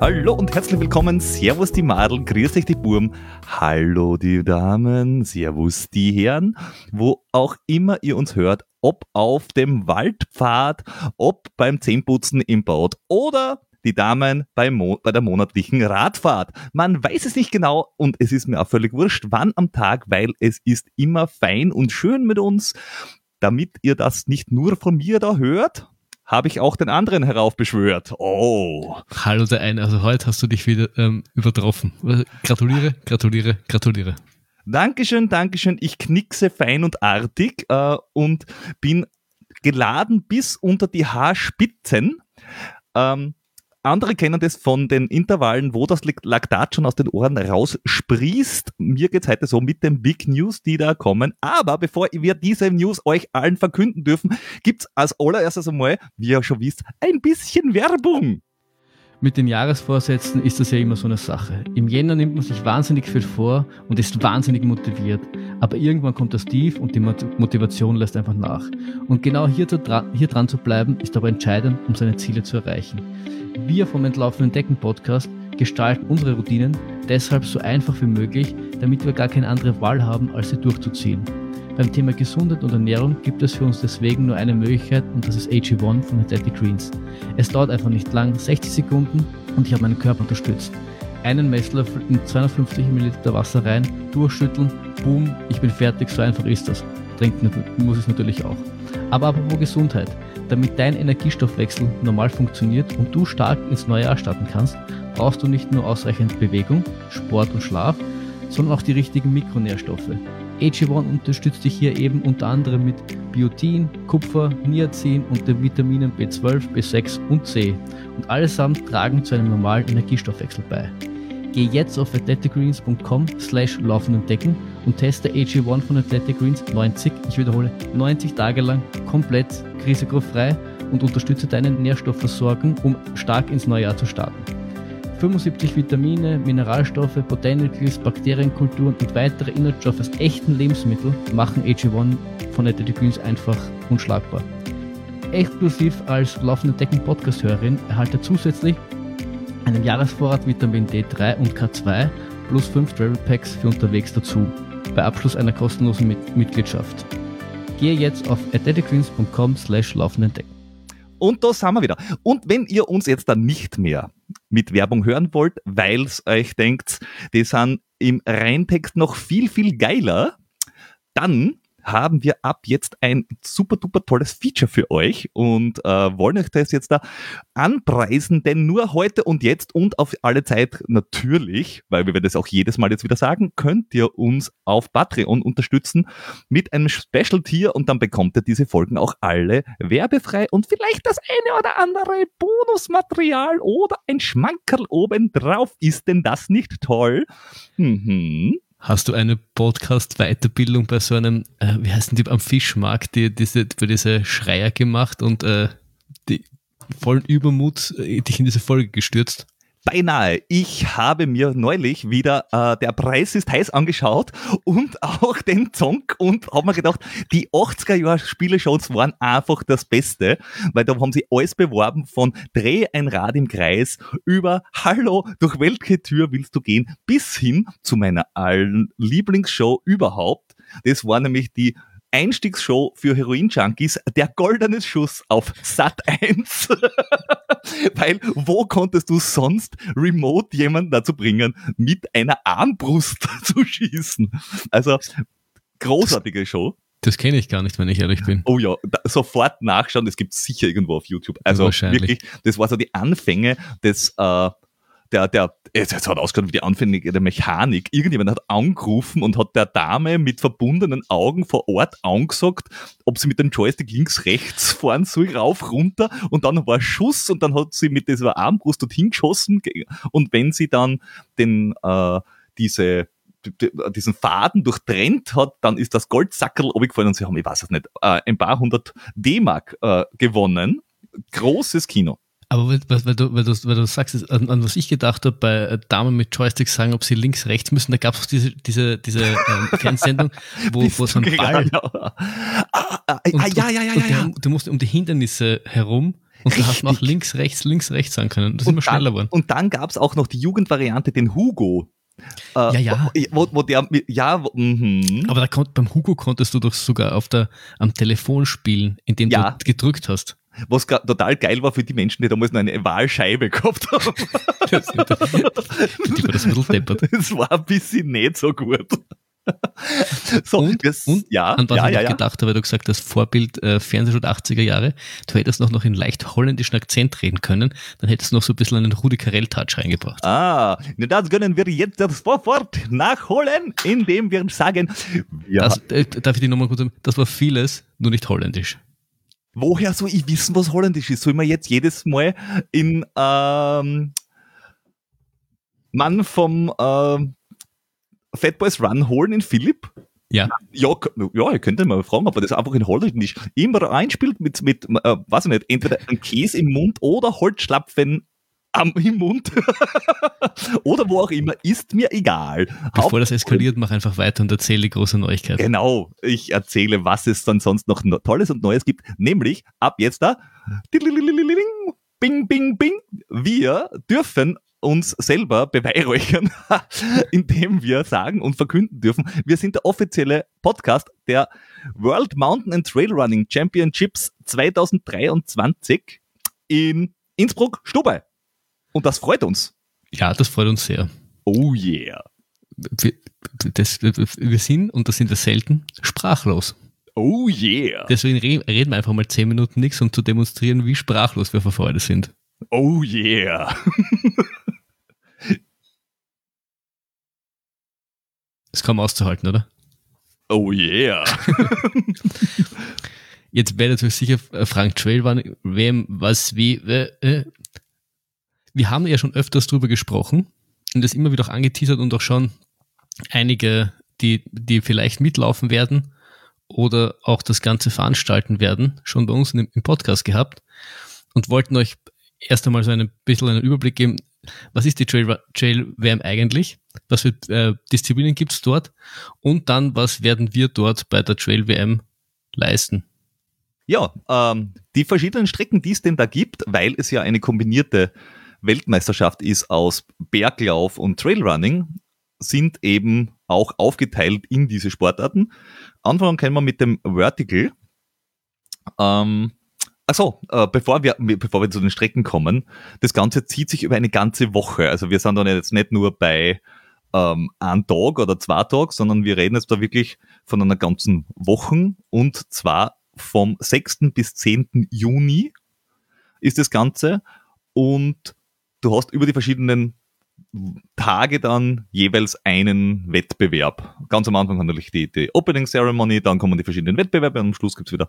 Hallo und herzlich willkommen. Servus die Madeln, grüß euch die Burm. Hallo die Damen, servus die Herren. Wo auch immer ihr uns hört, ob auf dem Waldpfad, ob beim Zähneputzen im Bad oder die Damen bei, Mo bei der monatlichen Radfahrt. Man weiß es nicht genau und es ist mir auch völlig wurscht, wann am Tag, weil es ist immer fein und schön mit uns. Damit ihr das nicht nur von mir da hört, habe ich auch den anderen heraufbeschwört. Oh. Hallo der eine, also heute hast du dich wieder ähm, übertroffen. Gratuliere, gratuliere, gratuliere. Dankeschön, Dankeschön. Ich knickse fein und artig äh, und bin geladen bis unter die Haarspitzen. Ähm, andere kennen das von den Intervallen, wo das Laktat schon aus den Ohren raussprießt. Mir geht's heute so mit den Big News, die da kommen. Aber bevor wir diese News euch allen verkünden dürfen, gibt's als allererstes einmal, wie ihr schon wisst, ein bisschen Werbung. Mit den Jahresvorsätzen ist das ja immer so eine Sache. Im Jänner nimmt man sich wahnsinnig viel vor und ist wahnsinnig motiviert. Aber irgendwann kommt das Tief und die Motivation lässt einfach nach. Und genau hier, hier dran zu bleiben, ist aber entscheidend, um seine Ziele zu erreichen. Wir vom Entlaufenden Decken Podcast gestalten unsere Routinen deshalb so einfach wie möglich, damit wir gar keine andere Wahl haben, als sie durchzuziehen. Beim Thema Gesundheit und Ernährung gibt es für uns deswegen nur eine Möglichkeit und das ist AG1 von Athletic Greens. Es dauert einfach nicht lang, 60 Sekunden und ich habe meinen Körper unterstützt. Einen Messlöffel in 250 ml Wasser rein, durchschütteln, boom, ich bin fertig, so einfach ist das. Trinken muss es natürlich auch. Aber apropos Gesundheit. Damit dein Energiestoffwechsel normal funktioniert und du stark ins neue Jahr starten kannst, brauchst du nicht nur ausreichend Bewegung, Sport und Schlaf, sondern auch die richtigen Mikronährstoffe. AG1 unterstützt dich hier eben unter anderem mit Biotin, Kupfer, Niacin und den Vitaminen B12, B6 und C und allesamt tragen zu einem normalen Energiestoffwechsel bei. Geh jetzt auf athleticgreens.com slash laufen entdecken und teste AG1 von Athletic Greens 90, ich wiederhole, 90 Tage lang komplett risikofrei und unterstütze deine Nährstoffversorgung, um stark ins neue Jahr zu starten. 75 Vitamine, Mineralstoffe, Botanicals, Bakterienkulturen und weitere Inhaltsstoffe aus echten Lebensmitteln machen AG1 von Athletic Greens einfach unschlagbar. Exklusiv als laufende Decken Podcast-Hörerin erhalte zusätzlich einen Jahresvorrat Vitamin D3 und K2 plus 5 Travel Packs für unterwegs dazu, bei Abschluss einer kostenlosen Mit Mitgliedschaft. Gehe jetzt auf athleticgreens.com slash laufenden Decken. Und da sind wir wieder. Und wenn ihr uns jetzt dann nicht mehr mit Werbung hören wollt, weil euch denkt, die sind im Reintext noch viel, viel geiler, dann haben wir ab jetzt ein super duper tolles Feature für euch und äh, wollen euch das jetzt da anpreisen, denn nur heute und jetzt und auf alle Zeit natürlich, weil wir das auch jedes Mal jetzt wieder sagen, könnt ihr uns auf Patreon unterstützen mit einem Special Tier und dann bekommt ihr diese Folgen auch alle werbefrei und vielleicht das eine oder andere Bonusmaterial oder ein Schmankerl obendrauf. Ist denn das nicht toll? Mhm. Hast du eine Podcast-Weiterbildung bei so einem, äh, wie heißt denn die, am Fischmarkt, die, diese, für diese Schreier gemacht und äh, die vollen Übermut äh, dich in diese Folge gestürzt? Beinahe. Ich habe mir neulich wieder äh, Der Preis ist heiß angeschaut und auch den Zonk und habe mir gedacht, die 80er Jahre Spiele-Shows waren einfach das Beste, weil da haben sie alles beworben von Dreh ein Rad im Kreis über Hallo, durch welche Tür willst du gehen, bis hin zu meiner allen Lieblingsshow überhaupt. Das war nämlich die Einstiegsshow für Heroin-Junkies, der goldene Schuss auf Sat 1. Weil wo konntest du sonst remote jemanden dazu bringen, mit einer Armbrust zu schießen? Also großartige Show. Das kenne ich gar nicht, wenn ich ehrlich bin. Oh ja, da, sofort nachschauen, das gibt sicher irgendwo auf YouTube. Also wirklich, das war so die Anfänge des äh, der, der, es hat ausgeschaut wie die Anfänge der Mechanik. Irgendjemand hat angerufen und hat der Dame mit verbundenen Augen vor Ort angesagt, ob sie mit dem Joystick links, rechts fahren soll, rauf, runter und dann war Schuss und dann hat sie mit dieser Armbrust dorthin geschossen und wenn sie dann den, äh, diese, diesen Faden durchtrennt hat, dann ist das Goldsackerl abgefallen und sie haben, ich weiß es nicht, äh, ein paar hundert D-Mark äh, gewonnen. Großes Kino. Aber weil, weil, du, weil, du, weil du sagst, an, an was ich gedacht habe, bei Damen mit Joystick sagen, ob sie links, rechts müssen, da gab es diese, diese, diese ähm, Fernsehsendung, wo, wo so ein Ball. Ah, ah, ah, ja, ja, ja, ja. Ja. du musst um die Hindernisse herum und da hast du auch links, rechts, links, rechts sagen können. Das ist immer schneller geworden. Und dann gab es auch noch die Jugendvariante, den Hugo. Äh, Ja, ja. Wo, wo der, ja, wo, mhm. Aber da konnt, beim Hugo konntest du doch sogar auf der, am Telefon spielen, indem Ja. du gedrückt hast. Was total geil war für die Menschen, die damals noch eine Wahlscheibe gehabt haben. Das, das ein bisschen deppert. Das war ein bisschen nicht so gut. So, Und- das, Und ja, an was ja, ich ja, gedacht habe, weil du gesagt hast, Vorbild äh, Fernsehschut 80er Jahre, du hättest noch, noch in leicht holländischen Akzent reden können, dann hättest du noch so ein bisschen einen Rudi Carell-Touch reingebracht. Ah, das können wir jetzt sofort nachholen, indem wir sagen, ja, Das, äh, darf ich die nochmal kurz sagen? Das war vieles, nur nicht holländisch. Woher soll ich wissen, was holländisch ist? Soll man jetzt jedes Mal in ähm, Mann vom ähm, Fat Boys Run holen in Philipp? Ja. Ja, ja, ihr könnt mal fragen, ob er das einfach in Holländisch immer einspielt mit, mit äh, weiß ich nicht, entweder einem Käse im Mund oder Holzschlapfen am, im Mund. oder wo auch immer, ist mir egal. Bevor das eskaliert, mach einfach weiter und erzähle die große Neuigkeit. Genau, ich erzähle, was es dann sonst noch no- Tolles und Neues gibt, nämlich ab jetzt da, bing, bing, bing, wir dürfen uns selber beweihräuchern, indem wir sagen und verkünden dürfen, wir sind der offizielle Podcast der World Mountain and Trail Running Championships 2023 in Innsbruck, Stubai. Und das freut uns. Ja, das freut uns sehr. Oh yeah. Wir, das, wir sind, und das sind wir selten, sprachlos. Oh yeah. Deswegen re- reden wir einfach mal zehn Minuten nichts, um zu demonstrieren, wie sprachlos wir vor Freude sind. Oh yeah. Das kann man auszuhalten, oder? Oh yeah. Jetzt werdet ihr sicher äh, fragen, Trailrun, wem, was, wie, äh, äh. Wir haben ja schon öfters drüber gesprochen und das immer wieder auch angeteasert und auch schon einige, die, die vielleicht mitlaufen werden oder auch das Ganze veranstalten werden, schon bei uns im, Podcast gehabt und wollten euch erst einmal so ein bisschen einen Überblick geben, was ist die Trail, Trail WM eigentlich, was für äh, Disziplinen gibt es dort und dann, was werden wir dort bei der Trail WM leisten. Ja, ähm, die verschiedenen Strecken, die es denn da gibt, weil es ja eine kombinierte Weltmeisterschaft ist aus Berglauf und Trailrunning, sind eben auch aufgeteilt in diese Sportarten. Anfangen können wir mit dem Vertical. Ähm, Achso, äh, bevor, wir, bevor wir zu den Strecken kommen, das Ganze zieht sich über eine ganze Woche. Also wir sind dann jetzt nicht nur bei ähm, einem Tag oder zwei Tagen, sondern wir reden jetzt da wirklich von einer ganzen Woche und zwar vom 6. bis 10. Juni ist das Ganze und du hast über die verschiedenen Tage dann jeweils einen Wettbewerb. Ganz am Anfang natürlich die, die Opening Ceremony, dann kommen die verschiedenen Wettbewerbe und am Schluss gibt's wieder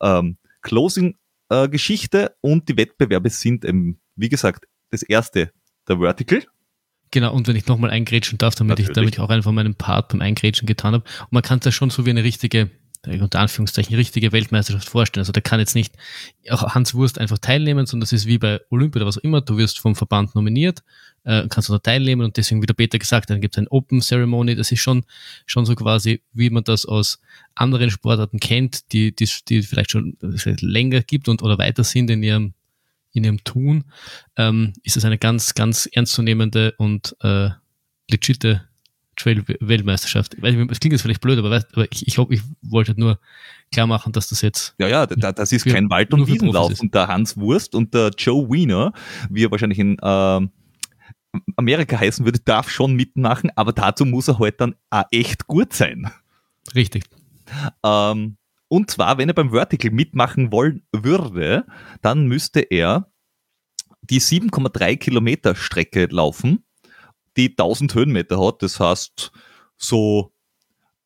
ähm, Closing-Geschichte und die Wettbewerbe sind, eben, wie gesagt, das erste der Vertical. Genau, und wenn ich nochmal eingrätschen darf, damit ich, Natürlich. damit ich auch einfach meinen Part beim Eingrätschen getan habe. Und man kann es ja schon so wie eine richtige, äh, unter Anführungszeichen, richtige Weltmeisterschaft vorstellen. Also da kann jetzt nicht auch Hans Wurst einfach teilnehmen, sondern das ist wie bei Olympia oder was auch immer. Du wirst vom Verband nominiert, äh, kannst da teilnehmen und deswegen, wie der Peter gesagt hat, dann gibt es ein Open Ceremony. Das ist schon, schon so quasi, wie man das aus anderen Sportarten kennt, die, die, die vielleicht schon äh, vielleicht länger gibt und oder weiter sind in ihrem in ihrem Tun, ähm, ist es eine ganz, ganz ernstzunehmende und äh, legitime Trail-Weltmeisterschaft. Es klingt jetzt vielleicht blöd, aber, weißt, aber ich, ich, hoffe, ich wollte nur klar machen, dass das jetzt Ja, ja, da, das ist Für- kein Wald- und Wiesenlauf. Und der Hans Wurst und der Joe Wiener, wie er wahrscheinlich in ähm, Amerika heißen würde, darf schon mitmachen, aber dazu muss er halt dann auch echt gut sein. richtig. Ähm, und zwar, wenn er beim Vertical mitmachen wollen würde, dann müsste er die 7,3 Kilometer Strecke laufen, die 1000 Höhenmeter hat. Das heißt, so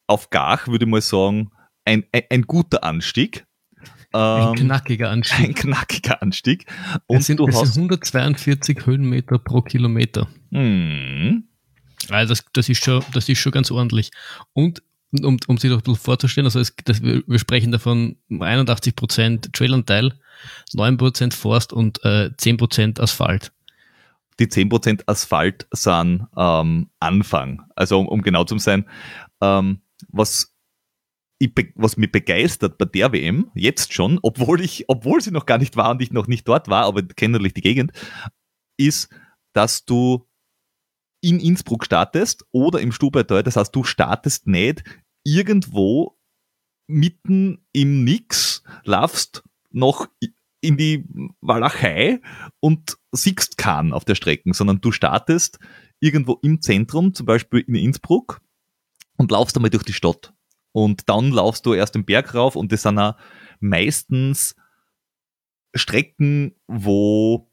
auf Gach würde ich mal sagen, ein, ein, ein guter Anstieg. Ein Ähm, knackiger Anstieg. ein knackiger Anstieg. Es Und sind, du es sind hast. 142 Höhenmeter pro Kilometer. Hm, Also das, das, ist schon, das ist schon ganz ordentlich. Und um, um sich doch ein bisschen vorzustellen, also es, das, wir, wir sprechen davon 81% Trailanteil, 9% Forst und äh, 10% Asphalt. Die 10% Asphalt sind ähm, Anfang. Also um, um genau zu sein, ähm, was, ich, was mich begeistert bei der WM, jetzt schon, obwohl ich, obwohl sie noch gar nicht war und ich noch nicht dort war, aber kenne natürlich die Gegend, ist, dass du in Innsbruck startest oder im Stubaital. Das heißt, du startest nicht irgendwo mitten im Nix, laufst noch in die Walachei und siehst keinen auf der Strecke, sondern du startest irgendwo im Zentrum, zum Beispiel in Innsbruck, und laufst einmal durch die Stadt. Und dann laufst du erst den Berg rauf und das sind auch meistens Strecken, wo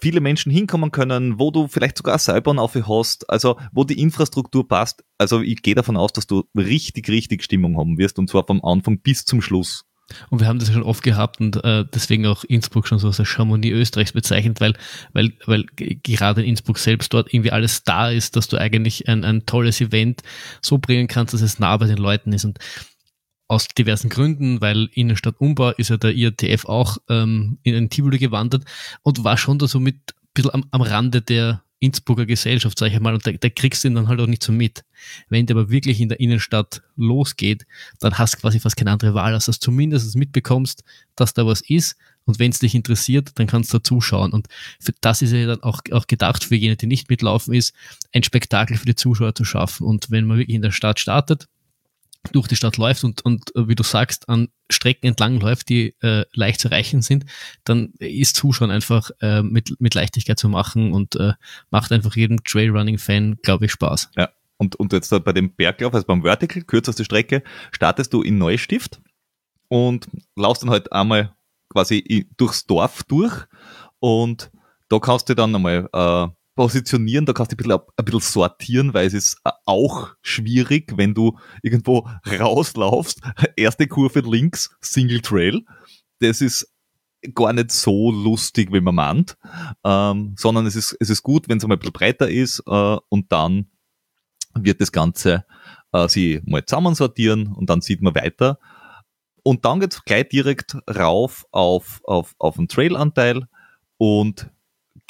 viele Menschen hinkommen können, wo du vielleicht sogar Seilbahn auf hast, also wo die Infrastruktur passt. Also ich gehe davon aus, dass du richtig, richtig Stimmung haben wirst und zwar vom Anfang bis zum Schluss. Und wir haben das schon oft gehabt und äh, deswegen auch Innsbruck schon so als Chamonix Österreichs bezeichnet, weil, weil, weil gerade in Innsbruck selbst dort irgendwie alles da ist, dass du eigentlich ein, ein tolles Event so bringen kannst, dass es nah bei den Leuten ist. Und aus diversen Gründen, weil Innenstadtumbau ist ja der IATF auch ähm, in ein Tivoli gewandert und war schon da so mit ein bisschen am, am Rande der Innsbrucker Gesellschaft, sag ich mal, und da, da kriegst du ihn dann halt auch nicht so mit. Wenn der aber wirklich in der Innenstadt losgeht, dann hast du quasi fast keine andere Wahl, als dass du zumindest mitbekommst, dass da was ist und wenn es dich interessiert, dann kannst du da zuschauen. Und für das ist ja dann auch, auch gedacht, für jene, die nicht mitlaufen, ist, ein Spektakel für die Zuschauer zu schaffen. Und wenn man wirklich in der Stadt startet, durch die Stadt läuft und, und äh, wie du sagst, an Strecken entlang läuft, die äh, leicht zu erreichen sind, dann ist Zuschauen einfach äh, mit, mit Leichtigkeit zu machen und äh, macht einfach jedem Trailrunning-Fan, glaube ich, Spaß. Ja, und, und jetzt bei dem Berglauf, also beim Vertical, kürzeste Strecke, startest du in Neustift und laufst dann halt einmal quasi durchs Dorf durch und da kannst du dann einmal äh, positionieren, da kannst du ein bisschen, ein bisschen sortieren, weil es ist äh, auch schwierig, wenn du irgendwo rauslaufst, erste Kurve links, Single Trail. Das ist gar nicht so lustig, wie man meint, ähm, sondern es ist, es ist gut, wenn es einmal ein bisschen breiter ist äh, und dann wird das Ganze äh, sie mal zusammensortieren und dann sieht man weiter. Und dann geht's gleich direkt rauf auf, auf, auf den Trailanteil und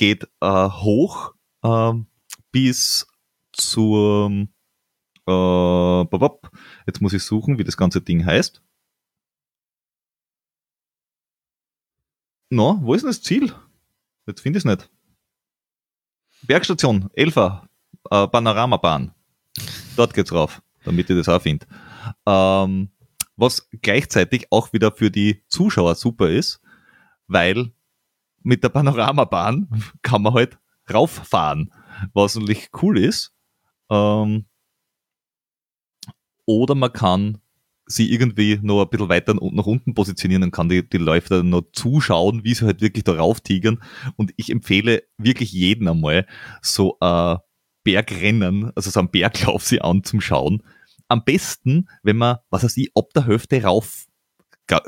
geht äh, hoch ähm, bis zur äh, jetzt muss ich suchen, wie das ganze Ding heißt. Na, wo ist denn das Ziel? Jetzt finde ich es nicht. Bergstation, Elfer, äh, Panoramabahn. Dort geht's rauf, damit ihr das auch findet. Ähm, was gleichzeitig auch wieder für die Zuschauer super ist, weil mit der Panoramabahn kann man halt rauffahren, was natürlich cool ist. Ähm, oder man kann sie irgendwie noch ein bisschen weiter nach unten positionieren, dann kann die, die Läufer noch zuschauen, wie sie halt wirklich darauf tigern. Und ich empfehle wirklich jeden einmal so ein Bergrennen, also so einen Berglauf sie anzuschauen. Am besten, wenn man, was weiß ich, ab der Hälfte rauf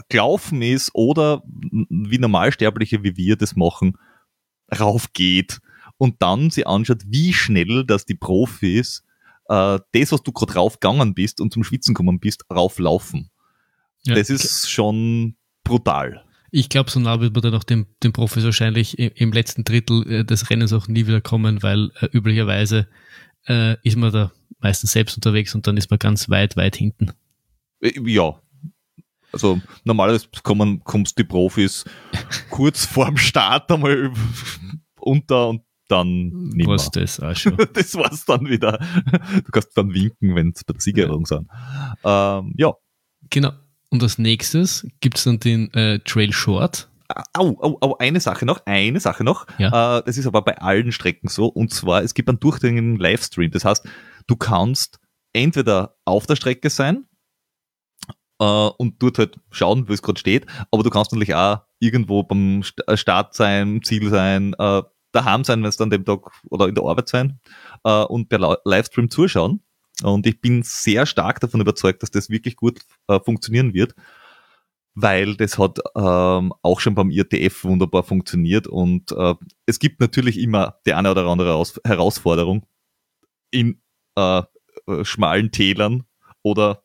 gelaufen ist oder wie Normalsterbliche wie wir das machen, raufgeht und dann sie anschaut, wie schnell dass die Profis äh, das, was du gerade raufgegangen bist und zum Schwitzen gekommen bist, rauflaufen. Ja, das ist schon brutal. Ich glaube, so nah wird man dann auch dem, dem Profis wahrscheinlich im, im letzten Drittel äh, des Rennens auch nie wieder kommen, weil äh, üblicherweise äh, ist man da meistens selbst unterwegs und dann ist man ganz weit, weit hinten. Äh, ja. Also normalerweise kommen, kommst die Profis kurz vorm Start einmal unter und dann nicht Was das auch schon. das war's dann wieder. Du kannst dann winken, wenn es bei der Siegerung sind. Ähm, ja. Genau. Und als nächstes gibt es dann den äh, Trail Short. Au, au, au, eine Sache noch, eine Sache noch. Ja. Äh, das ist aber bei allen Strecken so. Und zwar, es gibt einen durchdringenden Livestream. Das heißt, du kannst entweder auf der Strecke sein äh, und dort halt schauen, wo es gerade steht, aber du kannst natürlich auch irgendwo beim Start sein, Ziel sein, äh, daheim sein, wenn es dann dem Tag oder in der Arbeit sein äh, und per Livestream zuschauen. Und ich bin sehr stark davon überzeugt, dass das wirklich gut äh, funktionieren wird, weil das hat ähm, auch schon beim IRTF wunderbar funktioniert. Und äh, es gibt natürlich immer die eine oder andere Herausforderung in äh, äh, schmalen Tälern oder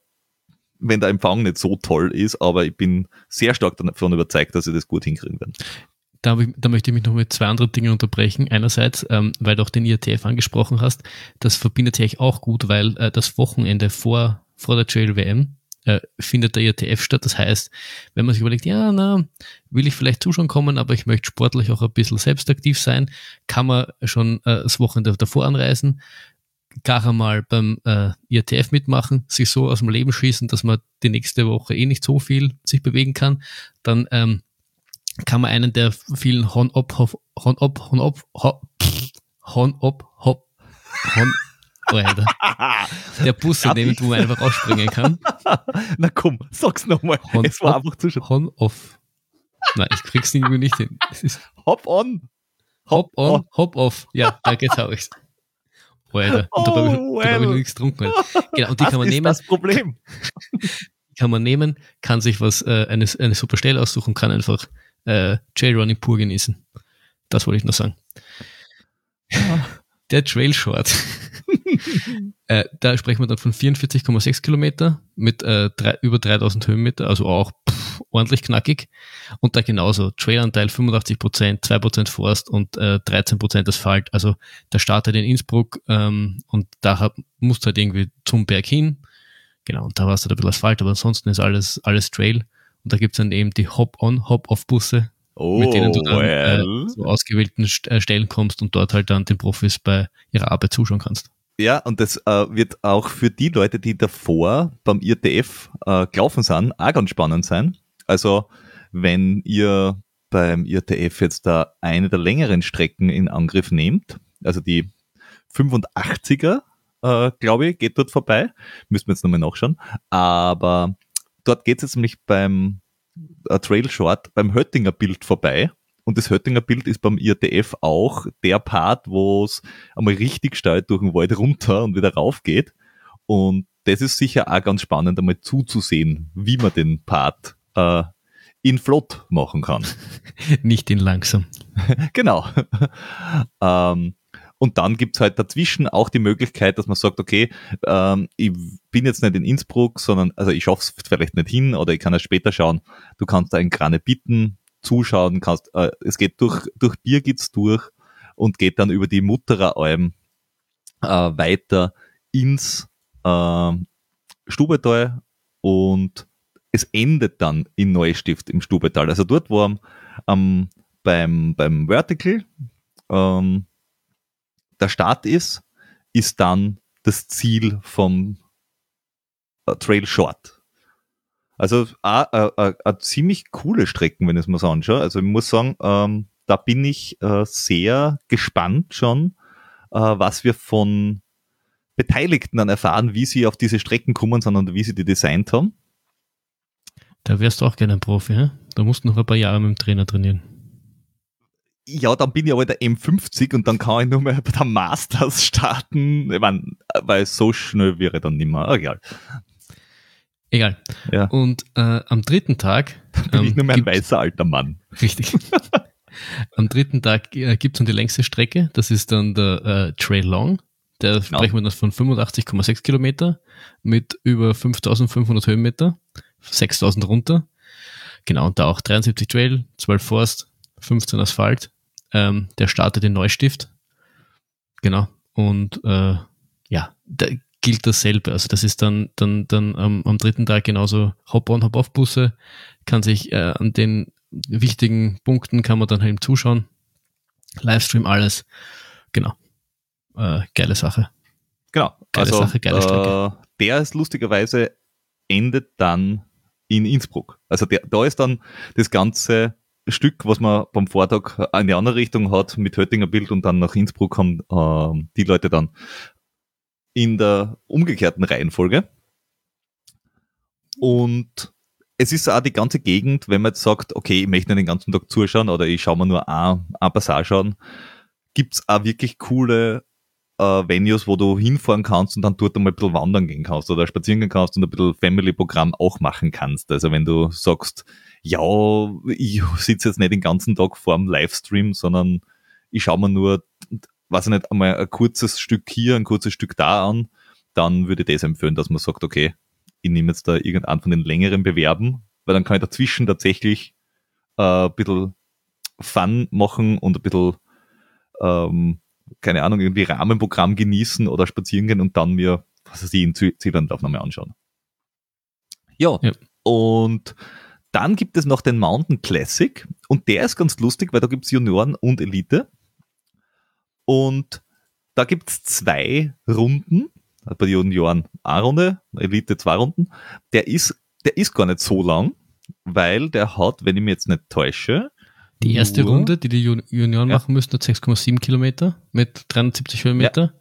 wenn der Empfang nicht so toll ist, aber ich bin sehr stark davon überzeugt, dass sie das gut hinkriegen werden. Da, da, möchte ich mich noch mit zwei anderen Dingen unterbrechen. Einerseits, ähm, weil du auch den IATF angesprochen hast, das verbindet sich auch gut, weil äh, das Wochenende vor, vor der Trail WM äh, findet der IATF statt. Das heißt, wenn man sich überlegt, ja, na, will ich vielleicht zuschauen kommen, aber ich möchte sportlich auch ein bisschen selbst aktiv sein, kann man schon äh, das Wochenende davor anreisen, gar einmal beim äh, IATF mitmachen, sich so aus dem Leben schießen, dass man die nächste Woche eh nicht so viel sich bewegen kann, dann ähm, kann man einen der vielen Hon-Op, Hon-Op, Hon-Op, Hon-Op, Hop, Hon, oh, Alter. Der Busse nehmen, wo man einfach ausspringen kann. Na komm, sag's nochmal. Es war einfach zu. Hon-Off. Nein, ich krieg's irgendwie nicht hin. Hop-on. Hop-on, Hop-off. Ja, da geht's auch. Oh, Alter. Und oh, da habe ich, well. hab ich noch nichts getrunken. Genau, und die das kann man ist nehmen. das Problem. kann man nehmen, kann sich was, äh, eine, eine super Stelle aussuchen, kann einfach äh, J-Running pur genießen. Das wollte ich nur sagen. Der Trail Short. Äh, da sprechen wir dann von 44,6 Kilometer mit äh, drei, über 3000 Höhenmeter, also auch pff, ordentlich knackig. Und da genauso Trailanteil 85 Prozent, 2 Prozent Forst und äh, 13 Prozent Asphalt. Also der startet in Innsbruck ähm, und da musst du halt irgendwie zum Berg hin. Genau, und da war es halt ein bisschen Asphalt, aber ansonsten ist alles, alles Trail. Und da gibt es dann eben die Hop-on, Hop-off-Busse, oh, mit denen du dann äh, well. äh, zu ausgewählten äh, Stellen kommst und dort halt dann den Profis bei ihrer Arbeit zuschauen kannst. Ja, und das äh, wird auch für die Leute, die davor beim IRTF äh, gelaufen sind, auch ganz spannend sein. Also wenn ihr beim IRTF jetzt da eine der längeren Strecken in Angriff nehmt, also die 85er, äh, glaube ich, geht dort vorbei. Müssen wir jetzt nochmal nachschauen. Aber dort geht es jetzt nämlich beim äh, Trail Short beim Höttinger Bild vorbei. Und das Höttinger Bild ist beim IRTF auch der Part, wo es einmal richtig steil durch den Wald runter und wieder rauf geht. Und das ist sicher auch ganz spannend, einmal zuzusehen, wie man den Part äh, in flott machen kann. Nicht in langsam. genau. ähm, und dann gibt's halt dazwischen auch die Möglichkeit, dass man sagt, okay, ähm, ich bin jetzt nicht in Innsbruck, sondern, also ich schaff's vielleicht nicht hin oder ich kann erst später schauen. Du kannst da in Grane bitten, zuschauen, kannst, äh, es geht durch, durch Birgitz durch und geht dann über die Mutterer Alm äh, weiter ins äh, Stubetal und es endet dann in Neustift im Stubetal. Also dort, wo am, ähm, beim, beim Vertical ähm, der Start ist, ist dann das Ziel vom äh, Trail Short. Also eine ziemlich coole Strecken, wenn ich es mal so anschaue. Also ich muss sagen, ähm, da bin ich äh, sehr gespannt schon, äh, was wir von Beteiligten dann erfahren, wie sie auf diese Strecken kommen sind und wie sie die designt haben. Da wärst du auch gerne ein Profi, hä? Da musst du noch ein paar Jahre mit dem Trainer trainieren ja, dann bin ich aber der M50 und dann kann ich nur mehr bei der Masters starten. Ich mein, weil so schnell wäre dann nicht mehr. Egal. Egal. Ja. Und äh, am dritten Tag. bin ich ähm, nur mehr ein weißer alter Mann. Richtig. am dritten Tag äh, gibt es dann die längste Strecke. Das ist dann der äh, Trail Long. Der ja. sprechen wir dann von 85,6 Kilometer mit über 5500 Höhenmeter, 6000 runter. Genau, und da auch 73 Trail, 12 Forst, 15 Asphalt. Ähm, der startet in Neustift. Genau. Und äh, ja, da gilt dasselbe. Also das ist dann, dann, dann am, am dritten Tag genauso Hop-on, Hop-off-Busse. Kann sich äh, an den wichtigen Punkten kann man dann halt zuschauen. Livestream, alles. Genau. Äh, geile Sache. Genau. Geile also, Sache, geile Strecke. Äh, der ist lustigerweise endet dann in Innsbruck. Also der, da ist dann das ganze Stück, was man beim Vortag in die andere Richtung hat, mit Höttinger Bild und dann nach Innsbruck kommen äh, die Leute dann in der umgekehrten Reihenfolge. Und es ist auch die ganze Gegend, wenn man jetzt sagt, okay, ich möchte nicht den ganzen Tag zuschauen oder ich schaue mir nur ein, ein Passage an, gibt's auch wirklich coole äh, Venues, wo du hinfahren kannst und dann dort einmal ein bisschen wandern gehen kannst oder spazieren gehen kannst und ein bisschen Family-Programm auch machen kannst. Also wenn du sagst, ja, ich sitze jetzt nicht den ganzen Tag vorm Livestream, sondern ich schaue mir nur, weiß ich nicht, einmal ein kurzes Stück hier, ein kurzes Stück da an, dann würde ich das empfehlen, dass man sagt, okay, ich nehme jetzt da irgendeinen von den längeren Bewerben, weil dann kann ich dazwischen tatsächlich äh, ein bisschen Fun machen und ein bisschen, ähm, keine Ahnung, irgendwie Rahmenprogramm genießen oder spazieren gehen und dann mir, was weiß ich, in Ziellandlauf nochmal anschauen. Ja, ja, und dann gibt es noch den Mountain Classic und der ist ganz lustig, weil da gibt es Junioren und Elite. Und da gibt es zwei Runden. Bei den Junioren eine Runde, Elite zwei Runden. Der ist, der ist gar nicht so lang, weil der hat, wenn ich mich jetzt nicht täusche, die erste nur, Runde, die die Junioren ja. machen müssen, hat 6,7 Kilometer mit 370 Höhenmeter. Ja.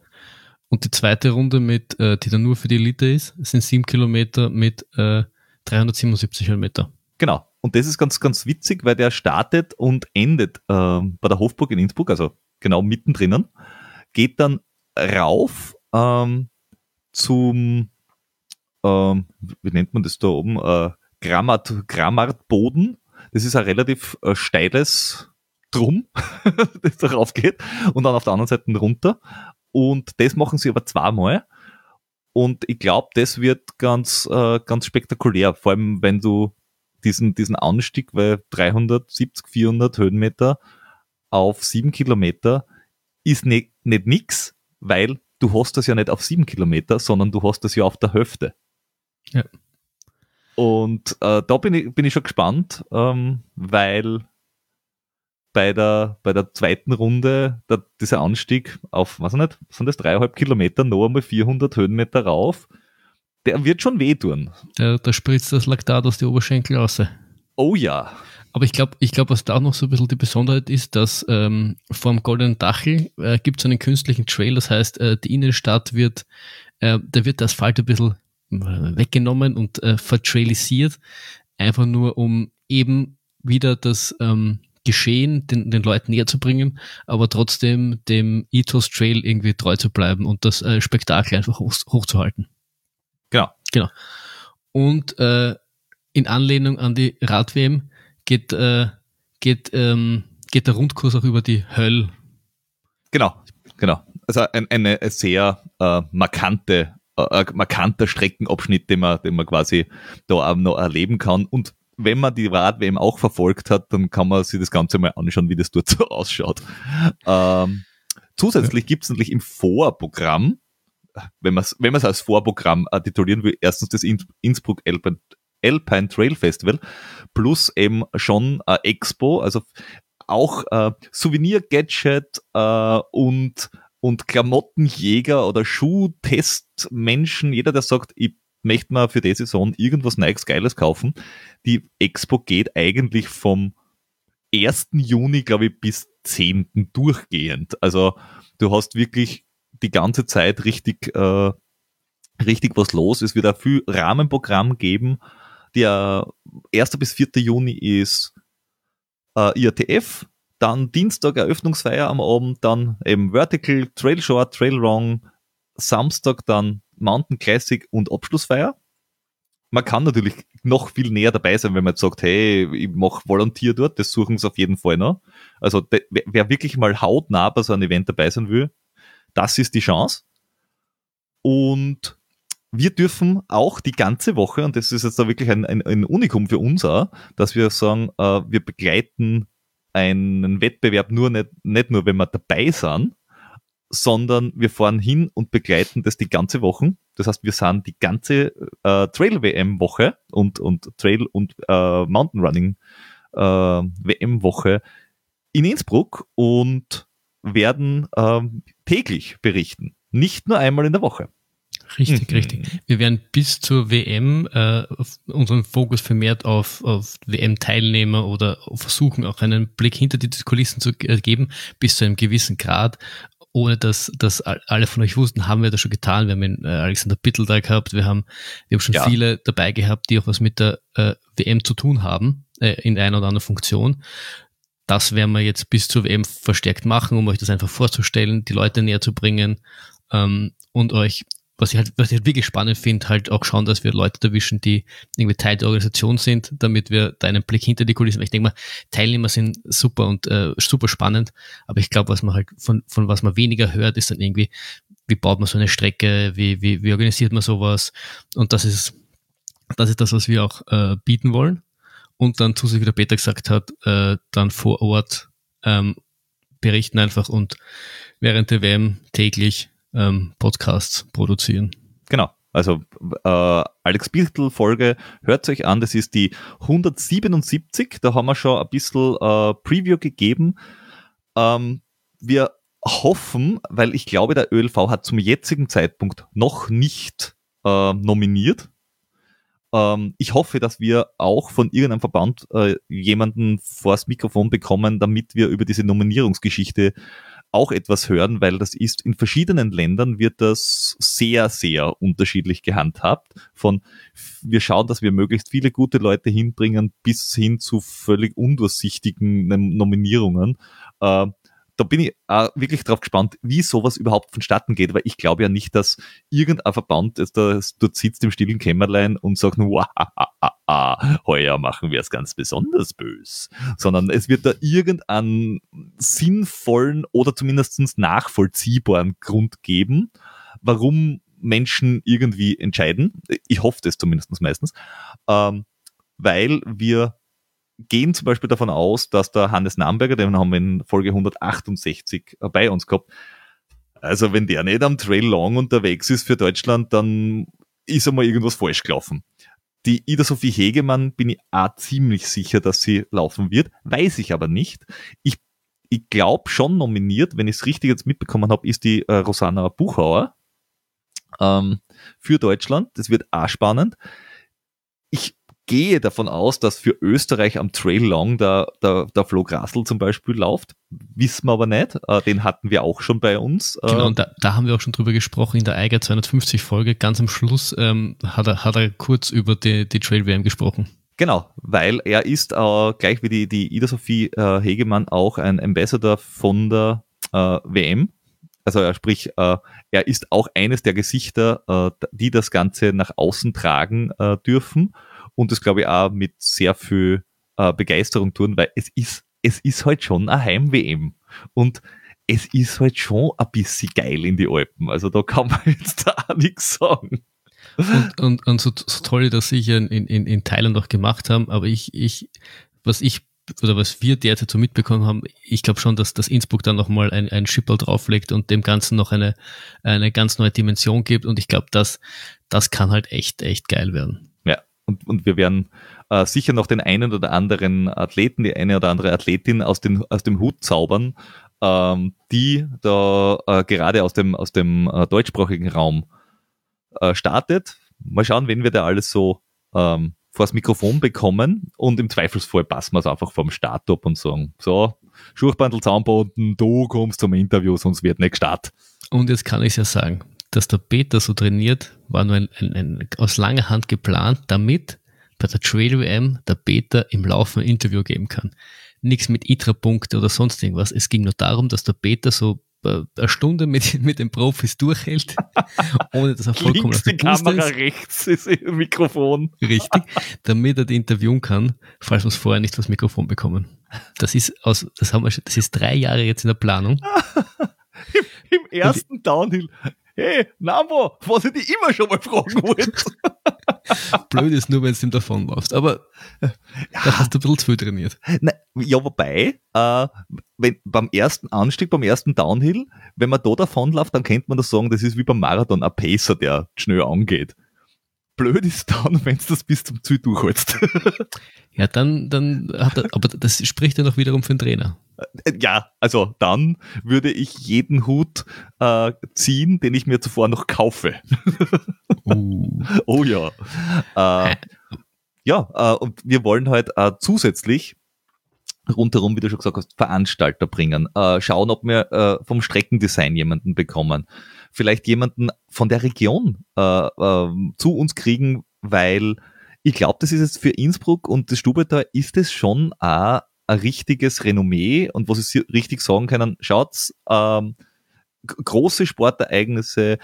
Und die zweite Runde, mit, äh, die dann nur für die Elite ist, sind 7 Kilometer mit äh, 377 Höhenmeter. Genau. Und das ist ganz, ganz witzig, weil der startet und endet äh, bei der Hofburg in Innsbruck, also genau mittendrin, geht dann rauf ähm, zum, ähm, wie nennt man das da oben, äh, Grammart, Grammartboden. Das ist ein relativ äh, steiles Drum, das da rauf geht und dann auf der anderen Seite runter. Und das machen sie aber zweimal. Und ich glaube, das wird ganz, äh, ganz spektakulär, vor allem wenn du diesen, diesen Anstieg, weil 370, 400 Höhenmeter auf sieben Kilometer ist nicht, nicht nix, weil du hast das ja nicht auf sieben Kilometer, sondern du hast das ja auf der Hälfte. Ja. Und äh, da bin ich, bin ich schon gespannt, ähm, weil bei der, bei der zweiten Runde der, dieser Anstieg auf, was nicht, sind das dreieinhalb Kilometer, noch einmal 400 Höhenmeter rauf, der wird schon wehtun. Da, da spritzt das Laktat aus die Oberschenkel raus. Oh ja. Aber ich glaube, ich glaub, was da noch so ein bisschen die Besonderheit ist, dass ähm, vor dem Goldenen Dachel äh, gibt es einen künstlichen Trail, das heißt, äh, die Innenstadt wird, äh, da wird der Asphalt ein bisschen äh, weggenommen und äh, vertrailisiert, einfach nur um eben wieder das ähm, Geschehen den, den Leuten näher zu bringen, aber trotzdem dem Ethos Trail irgendwie treu zu bleiben und das äh, Spektakel einfach hoch, hochzuhalten. Genau. Genau. Und äh, in Anlehnung an die Rad-WM geht, äh, geht, ähm, geht der Rundkurs auch über die Höll. Genau, genau. Also ein, eine sehr äh, markante, äh, markanter Streckenabschnitt, den man, den man quasi da auch noch erleben kann. Und wenn man die Rad-WM auch verfolgt hat, dann kann man sich das Ganze mal anschauen, wie das dort so ausschaut. Ähm, zusätzlich gibt es natürlich im Vorprogramm wenn man es wenn als Vorprogramm äh, titulieren will, erstens das Innsbruck Alpine, Trail Festival plus eben schon äh, Expo, also auch äh, Souvenir-Gadget äh, und, und Klamottenjäger oder Schuhtestmenschen, jeder, der sagt, ich möchte mal für die Saison irgendwas Nikes Geiles kaufen. Die Expo geht eigentlich vom 1. Juni, glaube ich, bis 10. durchgehend. Also du hast wirklich die ganze Zeit richtig, äh, richtig was los. Es wird auch viel Rahmenprogramm geben. Der 1. bis 4. Juni ist äh, IATF, dann Dienstag Eröffnungsfeier am Abend, dann eben Vertical, Trail Short, Trail Wrong, Samstag dann Mountain Classic und Abschlussfeier. Man kann natürlich noch viel näher dabei sein, wenn man jetzt sagt, hey, ich mache Volontier dort, das suchen sie auf jeden Fall noch. Also wer wirklich mal hautnah bei so einem Event dabei sein will, das ist die Chance. Und wir dürfen auch die ganze Woche, und das ist jetzt da wirklich ein, ein, ein Unikum für uns auch, dass wir sagen, äh, wir begleiten einen Wettbewerb nur nicht, nicht nur, wenn wir dabei sind, sondern wir fahren hin und begleiten das die ganze Woche. Das heißt, wir sind die ganze äh, Trail-WM-Woche und, und Trail- und äh, Mountain-Running-WM-Woche äh, in Innsbruck und werden ähm, täglich berichten, nicht nur einmal in der Woche. Richtig, mhm. richtig. Wir werden bis zur WM äh, unseren Fokus vermehrt auf, auf WM-Teilnehmer oder versuchen auch einen Blick hinter die Kulissen zu geben, bis zu einem gewissen Grad. Ohne dass, dass alle von euch wussten, haben wir das schon getan. Wir haben äh, Alexander Bittel da gehabt, wir haben, wir haben schon ja. viele dabei gehabt, die auch was mit der äh, WM zu tun haben, äh, in einer oder anderen Funktion das werden wir jetzt bis zur WM verstärkt machen, um euch das einfach vorzustellen, die Leute näher zu bringen ähm, und euch, was ich halt, was ich halt wirklich spannend finde, halt auch schauen, dass wir Leute erwischen, die irgendwie Teil der Organisation sind, damit wir da einen Blick hinter die Kulissen, ich denke mal, Teilnehmer sind super und äh, super spannend, aber ich glaube, was man halt von, von was man weniger hört, ist dann irgendwie, wie baut man so eine Strecke, wie, wie, wie organisiert man sowas und das ist Das ist das, was wir auch äh, bieten wollen. Und dann zusätzlich, wie der Peter gesagt hat, äh, dann vor Ort ähm, berichten einfach und während der WM täglich ähm, Podcasts produzieren. Genau. Also äh, Alex Birtel Folge, hört euch an, das ist die 177, da haben wir schon ein bisschen äh, Preview gegeben. Ähm, wir hoffen, weil ich glaube, der ÖLV hat zum jetzigen Zeitpunkt noch nicht äh, nominiert. Ähm, ich hoffe, dass wir auch von irgendeinem Verband äh, jemanden vors Mikrofon bekommen, damit wir über diese Nominierungsgeschichte auch etwas hören, weil das ist in verschiedenen Ländern wird das sehr, sehr unterschiedlich gehandhabt. Von wir schauen, dass wir möglichst viele gute Leute hinbringen, bis hin zu völlig undurchsichtigen Nominierungen. Äh, da bin ich auch wirklich drauf gespannt, wie sowas überhaupt vonstatten geht, weil ich glaube ja nicht, dass irgendein Verband jetzt da, dort sitzt im stillen Kämmerlein und sagt, wow, heuer machen wir es ganz besonders bös, sondern es wird da irgendeinen sinnvollen oder zumindest nachvollziehbaren Grund geben, warum Menschen irgendwie entscheiden. Ich hoffe das zumindest meistens, ähm, weil wir gehen zum Beispiel davon aus, dass der Hannes Namberger, den haben wir in Folge 168 bei uns gehabt, also wenn der nicht am Trail Long unterwegs ist für Deutschland, dann ist einmal irgendwas falsch gelaufen. Die Ida Sophie Hegemann bin ich auch ziemlich sicher, dass sie laufen wird, weiß ich aber nicht. Ich, ich glaube schon nominiert, wenn ich es richtig jetzt mitbekommen habe, ist die äh, Rosanna Buchauer ähm, für Deutschland. Das wird auch spannend. Ich gehe davon aus, dass für Österreich am Trail Long der, der, der Flo Grassel zum Beispiel läuft. Wissen wir aber nicht. Äh, den hatten wir auch schon bei uns. Äh, genau, und da, da haben wir auch schon drüber gesprochen in der Eiger 250 Folge. Ganz am Schluss ähm, hat, er, hat er kurz über die, die Trail WM gesprochen. Genau, weil er ist äh, gleich wie die, die Ida Sophie äh, Hegemann auch ein Ambassador von der äh, WM. Also er sprich, äh, er ist auch eines der Gesichter, äh, die das Ganze nach außen tragen äh, dürfen und das glaube ich auch mit sehr viel äh, Begeisterung tun, weil es ist, es ist halt schon eine Heim-WM und es ist halt schon ein bisschen geil in die Alpen. Also da kann man jetzt auch nichts sagen. Und, und, und so, so toll, dass hier in, in, in Thailand auch gemacht haben, aber ich, ich, was ich oder was wir derzeit so mitbekommen haben, ich glaube schon, dass das Innsbruck dann nochmal ein, ein Schipperl drauflegt und dem Ganzen noch eine, eine ganz neue Dimension gibt. Und ich glaube, das, das kann halt echt, echt geil werden und, und wir werden äh, sicher noch den einen oder anderen Athleten, die eine oder andere Athletin aus, den, aus dem Hut zaubern, ähm, die da äh, gerade aus dem, aus dem äh, deutschsprachigen Raum äh, startet. Mal schauen, wenn wir da alles so ähm, vors Mikrofon bekommen und im Zweifelsfall passen wir es einfach vom Start ab und sagen, so, Schuchbandel zusammenboten, du kommst zum Interview, sonst wird nicht gestartet. Und jetzt kann ich es ja sagen, dass der Peter so trainiert, war nur ein, ein, ein, aus langer Hand geplant, damit bei der Trail WM der Peter im Laufe ein Interview geben kann. Nichts mit ITRA-Punkte oder sonst irgendwas. Es ging nur darum, dass der Peter so äh, eine Stunde mit, mit den Profis durchhält, ohne dass er vollkommen Links die Kamera, ist. rechts ist ihr Mikrofon. Richtig, damit er die interviewen kann, falls wir es vorher nicht das Mikrofon bekommen. Das ist aus, das haben wir schon, das ist drei Jahre jetzt in der Planung. Im, Im, ersten Downhill hey, Nambo, was ich dich immer schon mal fragen wollte. Blöd ist nur, wenn du ihm davonläufst. Aber ja. da hast du ein bisschen zu viel trainiert. Na, ja, wobei, äh, wenn, beim ersten Anstieg, beim ersten Downhill, wenn man da davonläuft, dann könnte man das sagen, das ist wie beim Marathon ein Pacer, der schnell angeht blöd ist dann, wenn es das bis zum Ziel durchhältst. ja, dann, dann hat er, aber das spricht ja noch wiederum für den Trainer. Äh, ja, also dann würde ich jeden Hut äh, ziehen, den ich mir zuvor noch kaufe. Uh. oh ja. Äh, ja, äh, und wir wollen halt zusätzlich rundherum, wie du schon gesagt hast, Veranstalter bringen. Äh, schauen, ob wir vom Streckendesign jemanden bekommen. Vielleicht jemanden von der Region äh, äh, zu uns kriegen, weil ich glaube, das ist jetzt für Innsbruck und das Stubeter ist es schon auch ein richtiges Renommee. Und was ich richtig sagen kann, schaut's, ähm, große Sportereignisse,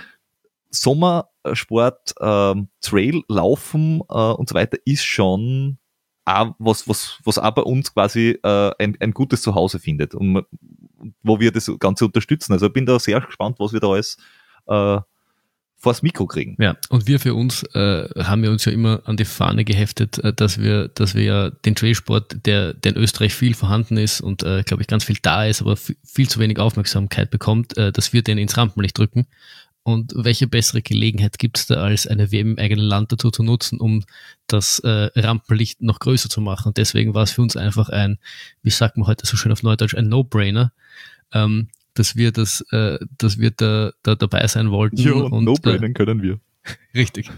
Sommersport, ähm, Trail, Laufen äh, und so weiter ist schon auch was, was, was auch bei uns quasi äh, ein, ein gutes Zuhause findet. Und wo wir das Ganze unterstützen. Also ich bin da sehr gespannt, was wir da alles äh, vors Mikro kriegen. Ja, und wir für uns äh, haben wir uns ja immer an die Fahne geheftet, äh, dass wir, dass wir ja den Trailsport, der, der in Österreich viel vorhanden ist und äh, glaube ich ganz viel da ist, aber viel zu wenig Aufmerksamkeit bekommt, äh, dass wir den ins Rampenlicht drücken. Und welche bessere Gelegenheit gibt es da, als eine WM im eigenen Land dazu zu nutzen, um das äh, Rampenlicht noch größer zu machen? Und deswegen war es für uns einfach ein, wie sagt man heute so schön auf Neudeutsch, ein No-Brainer, ähm, dass wir das, äh, dass wir da, da dabei sein wollten. Ja, und No-Brainer äh, können wir. Richtig.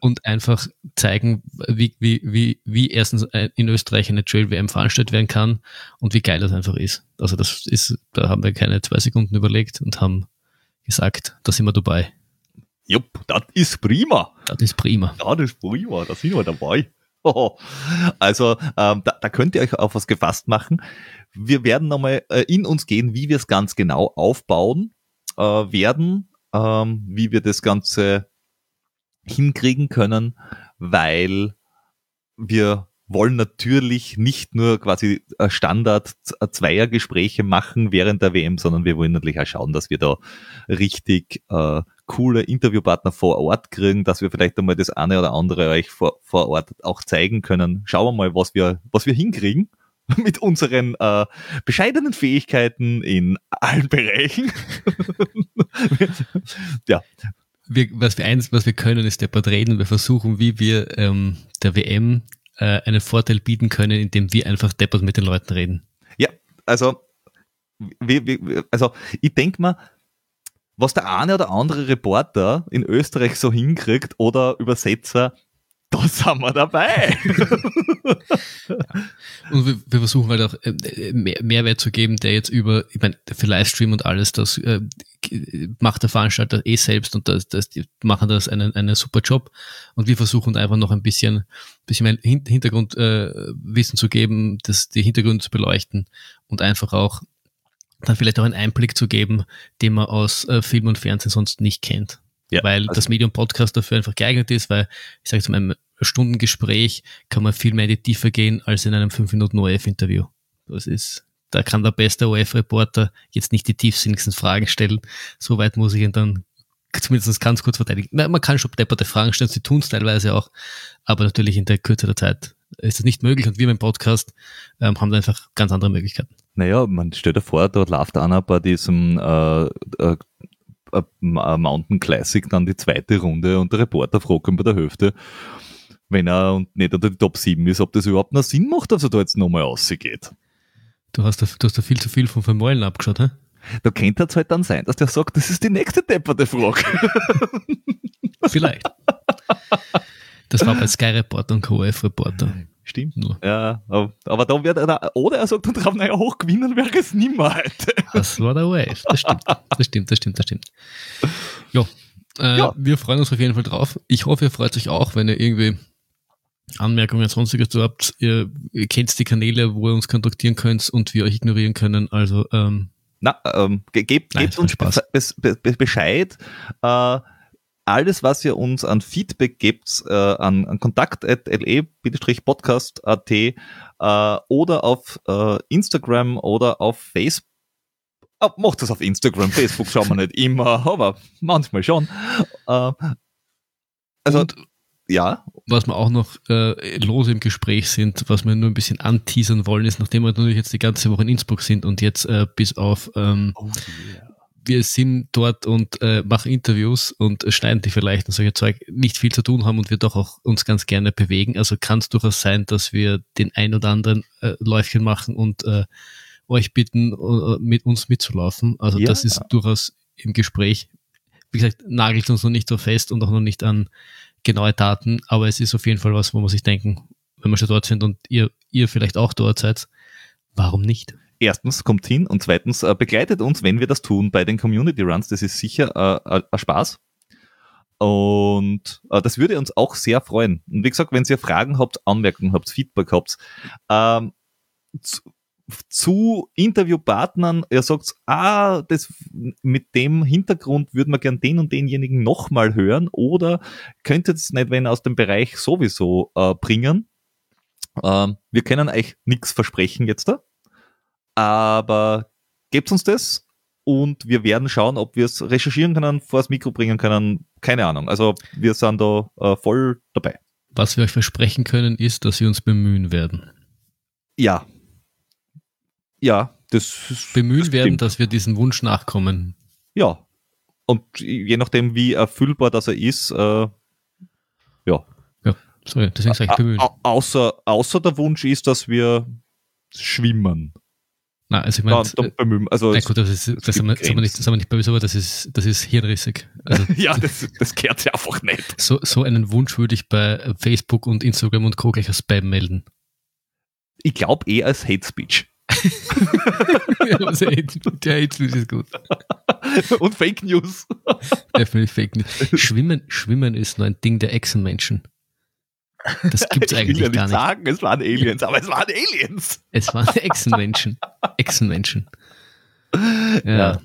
und einfach zeigen, wie, wie, wie, wie erstens in Österreich eine Trail-WM veranstaltet werden kann und wie geil das einfach ist. Also das ist, da haben wir keine zwei Sekunden überlegt und haben gesagt, da sind wir dabei. Jupp, das ist prima. Das ist prima. Ja, das ist prima, da sind wir dabei. Also ähm, da, da könnt ihr euch auf was gefasst machen. Wir werden nochmal äh, in uns gehen, wie wir es ganz genau aufbauen äh, werden, ähm, wie wir das Ganze hinkriegen können, weil wir wollen natürlich nicht nur quasi Standard Zweiergespräche machen während der WM, sondern wir wollen natürlich auch schauen, dass wir da richtig äh, coole Interviewpartner vor Ort kriegen, dass wir vielleicht einmal das eine oder andere euch vor, vor Ort auch zeigen können. Schauen wir mal, was wir, was wir hinkriegen mit unseren äh, bescheidenen Fähigkeiten in allen Bereichen. ja. Wir, was wir eins, was wir können, ist deppert reden. Wir versuchen, wie wir ähm, der WM äh, einen Vorteil bieten können, indem wir einfach deppert mit den Leuten reden. Ja, also, wie, wie, also ich denke mal, was der eine oder andere Reporter in Österreich so hinkriegt oder Übersetzer, da sind wir dabei. Und wir, wir, versuchen halt auch äh, mehr, Mehrwert zu geben, der jetzt über, ich meine, für Livestream und alles, das äh, macht der Veranstalter eh selbst und das, das, die machen das einen, einen super Job. Und wir versuchen einfach noch ein bisschen, bisschen mehr Hintergrundwissen äh, zu geben, das, die Hintergründe zu beleuchten und einfach auch dann vielleicht auch einen Einblick zu geben, den man aus äh, Film und Fernsehen sonst nicht kennt. Ja, weil also das Medium Podcast dafür einfach geeignet ist, weil ich sage zu meinem Stundengespräch kann man viel mehr in die Tiefe gehen als in einem 5 Minuten OF-Interview. Das ist, da kann der beste OF-Reporter jetzt nicht die tiefsinnigsten Fragen stellen. Soweit muss ich ihn dann zumindest ganz kurz verteidigen. Man kann schon depperte Fragen stellen, sie tun es teilweise auch, aber natürlich in der Kürze der Zeit ist es nicht möglich und wir beim Podcast ähm, haben da einfach ganz andere Möglichkeiten. Naja, man stellt dir vor, dort läuft einer bei diesem äh, äh, äh, Mountain Classic dann die zweite Runde und der Reporter fragt ihn bei der Hälfte, wenn er nicht unter die Top 7 ist, ob das überhaupt noch Sinn macht, dass er da jetzt nochmal rausgeht. Du hast, da, du hast da viel zu viel von Vermeulen abgeschaut, hä? Da könnte es halt dann sein, dass der sagt, das ist die nächste depperte Frage. Vielleicht. Das war bei Sky Reporter und KOF Reporter. Stimmt. Nur. Ja, aber, da wird er, oder er sagt dann drauf, naja, hochgewinnen wäre es nicht mehr heute. Das war der Wave. Das stimmt. Das stimmt, das stimmt, das stimmt. Jo. Äh, ja. Wir freuen uns auf jeden Fall drauf. Ich hoffe, ihr freut euch auch, wenn ihr irgendwie Anmerkungen, sonstiges du habt. Ihr, ihr kennt die Kanäle, wo ihr uns kontaktieren könnt und wir euch ignorieren können. Also, ähm, na, ähm, ge gebt, gebt uns Be Be Bescheid. Äh, alles, was ihr uns an Feedback gebt, äh, an, an kontakt.le-podcast.at äh, oder auf äh, Instagram oder auf Facebook. Oh, macht das auf Instagram, Facebook schauen wir nicht immer, aber manchmal schon. Äh, also, Und ja. Was wir auch noch äh, lose im Gespräch sind, was wir nur ein bisschen anteasern wollen, ist, nachdem wir natürlich jetzt die ganze Woche in Innsbruck sind und jetzt äh, bis auf ähm, oh, yeah wir sind dort und äh, machen Interviews und schneiden die vielleicht und solche Zeug nicht viel zu tun haben und wir doch auch uns ganz gerne bewegen. Also kann es durchaus sein, dass wir den ein oder anderen äh, Läufchen machen und äh, euch bitten, uh, mit uns mitzulaufen. Also ja. das ist durchaus im Gespräch. Wie gesagt, nagelt uns noch nicht so fest und auch noch nicht an genaue Daten, aber es ist auf jeden Fall was, wo man sich denken, wenn wir schon dort sind und ihr, ihr vielleicht auch dort seid, warum nicht? erstens kommt hin und zweitens äh, begleitet uns, wenn wir das tun bei den Community Runs. Das ist sicher äh, ein Spaß. Und äh, das würde uns auch sehr freuen. Und wie gesagt, wenn ihr Fragen habt, Anmerkungen habt, Feedback habt, ähm, zu, Interviewpartnern, ihr sagt, ah, das, mit dem Hintergrund würden wir gern den und denjenigen nochmal hören oder könntet es nicht, wenn aus dem Bereich sowieso äh, bringen. Ähm, wir können euch nichts versprechen jetzt da aber gebt uns das und wir werden schauen, ob wir es recherchieren können, vor das Mikro bringen können. Keine Ahnung. Also wir sind da äh, voll dabei. Was wir euch versprechen können, ist, dass wir uns bemühen werden. Ja. Ja, das ist, Bemühen das werden, dass wir diesem Wunsch nachkommen. Ja. Und je nachdem, wie erfüllbar das er ist, äh, ja. Sorry, deswegen sage ich bemühen. Au- außer, außer der Wunsch ist, dass wir schwimmen. Nein, also ich Dann, meine, dann bemühen. Also, na gut, das ist, das sind wir, sind wir nicht, sind wir nicht böse, aber das ist, das ist hirnrissig. Also ja, das, das gehört ja einfach nicht. so, so einen Wunsch würde ich bei Facebook und Instagram und Co. gleich als Spam melden. Ich glaube eh als Hate Speech. Also, der Hate ist gut. Und Fake News. Definitiv Fake News. Schwimmen, Schwimmen ist nur ein Ding der Echsenmenschen. Das gibt's ich will eigentlich ja nicht gar nicht. sagen, es waren Aliens, aber es waren Aliens. Es waren Echsenmenschen. Echsenmenschen. Ja. Ja.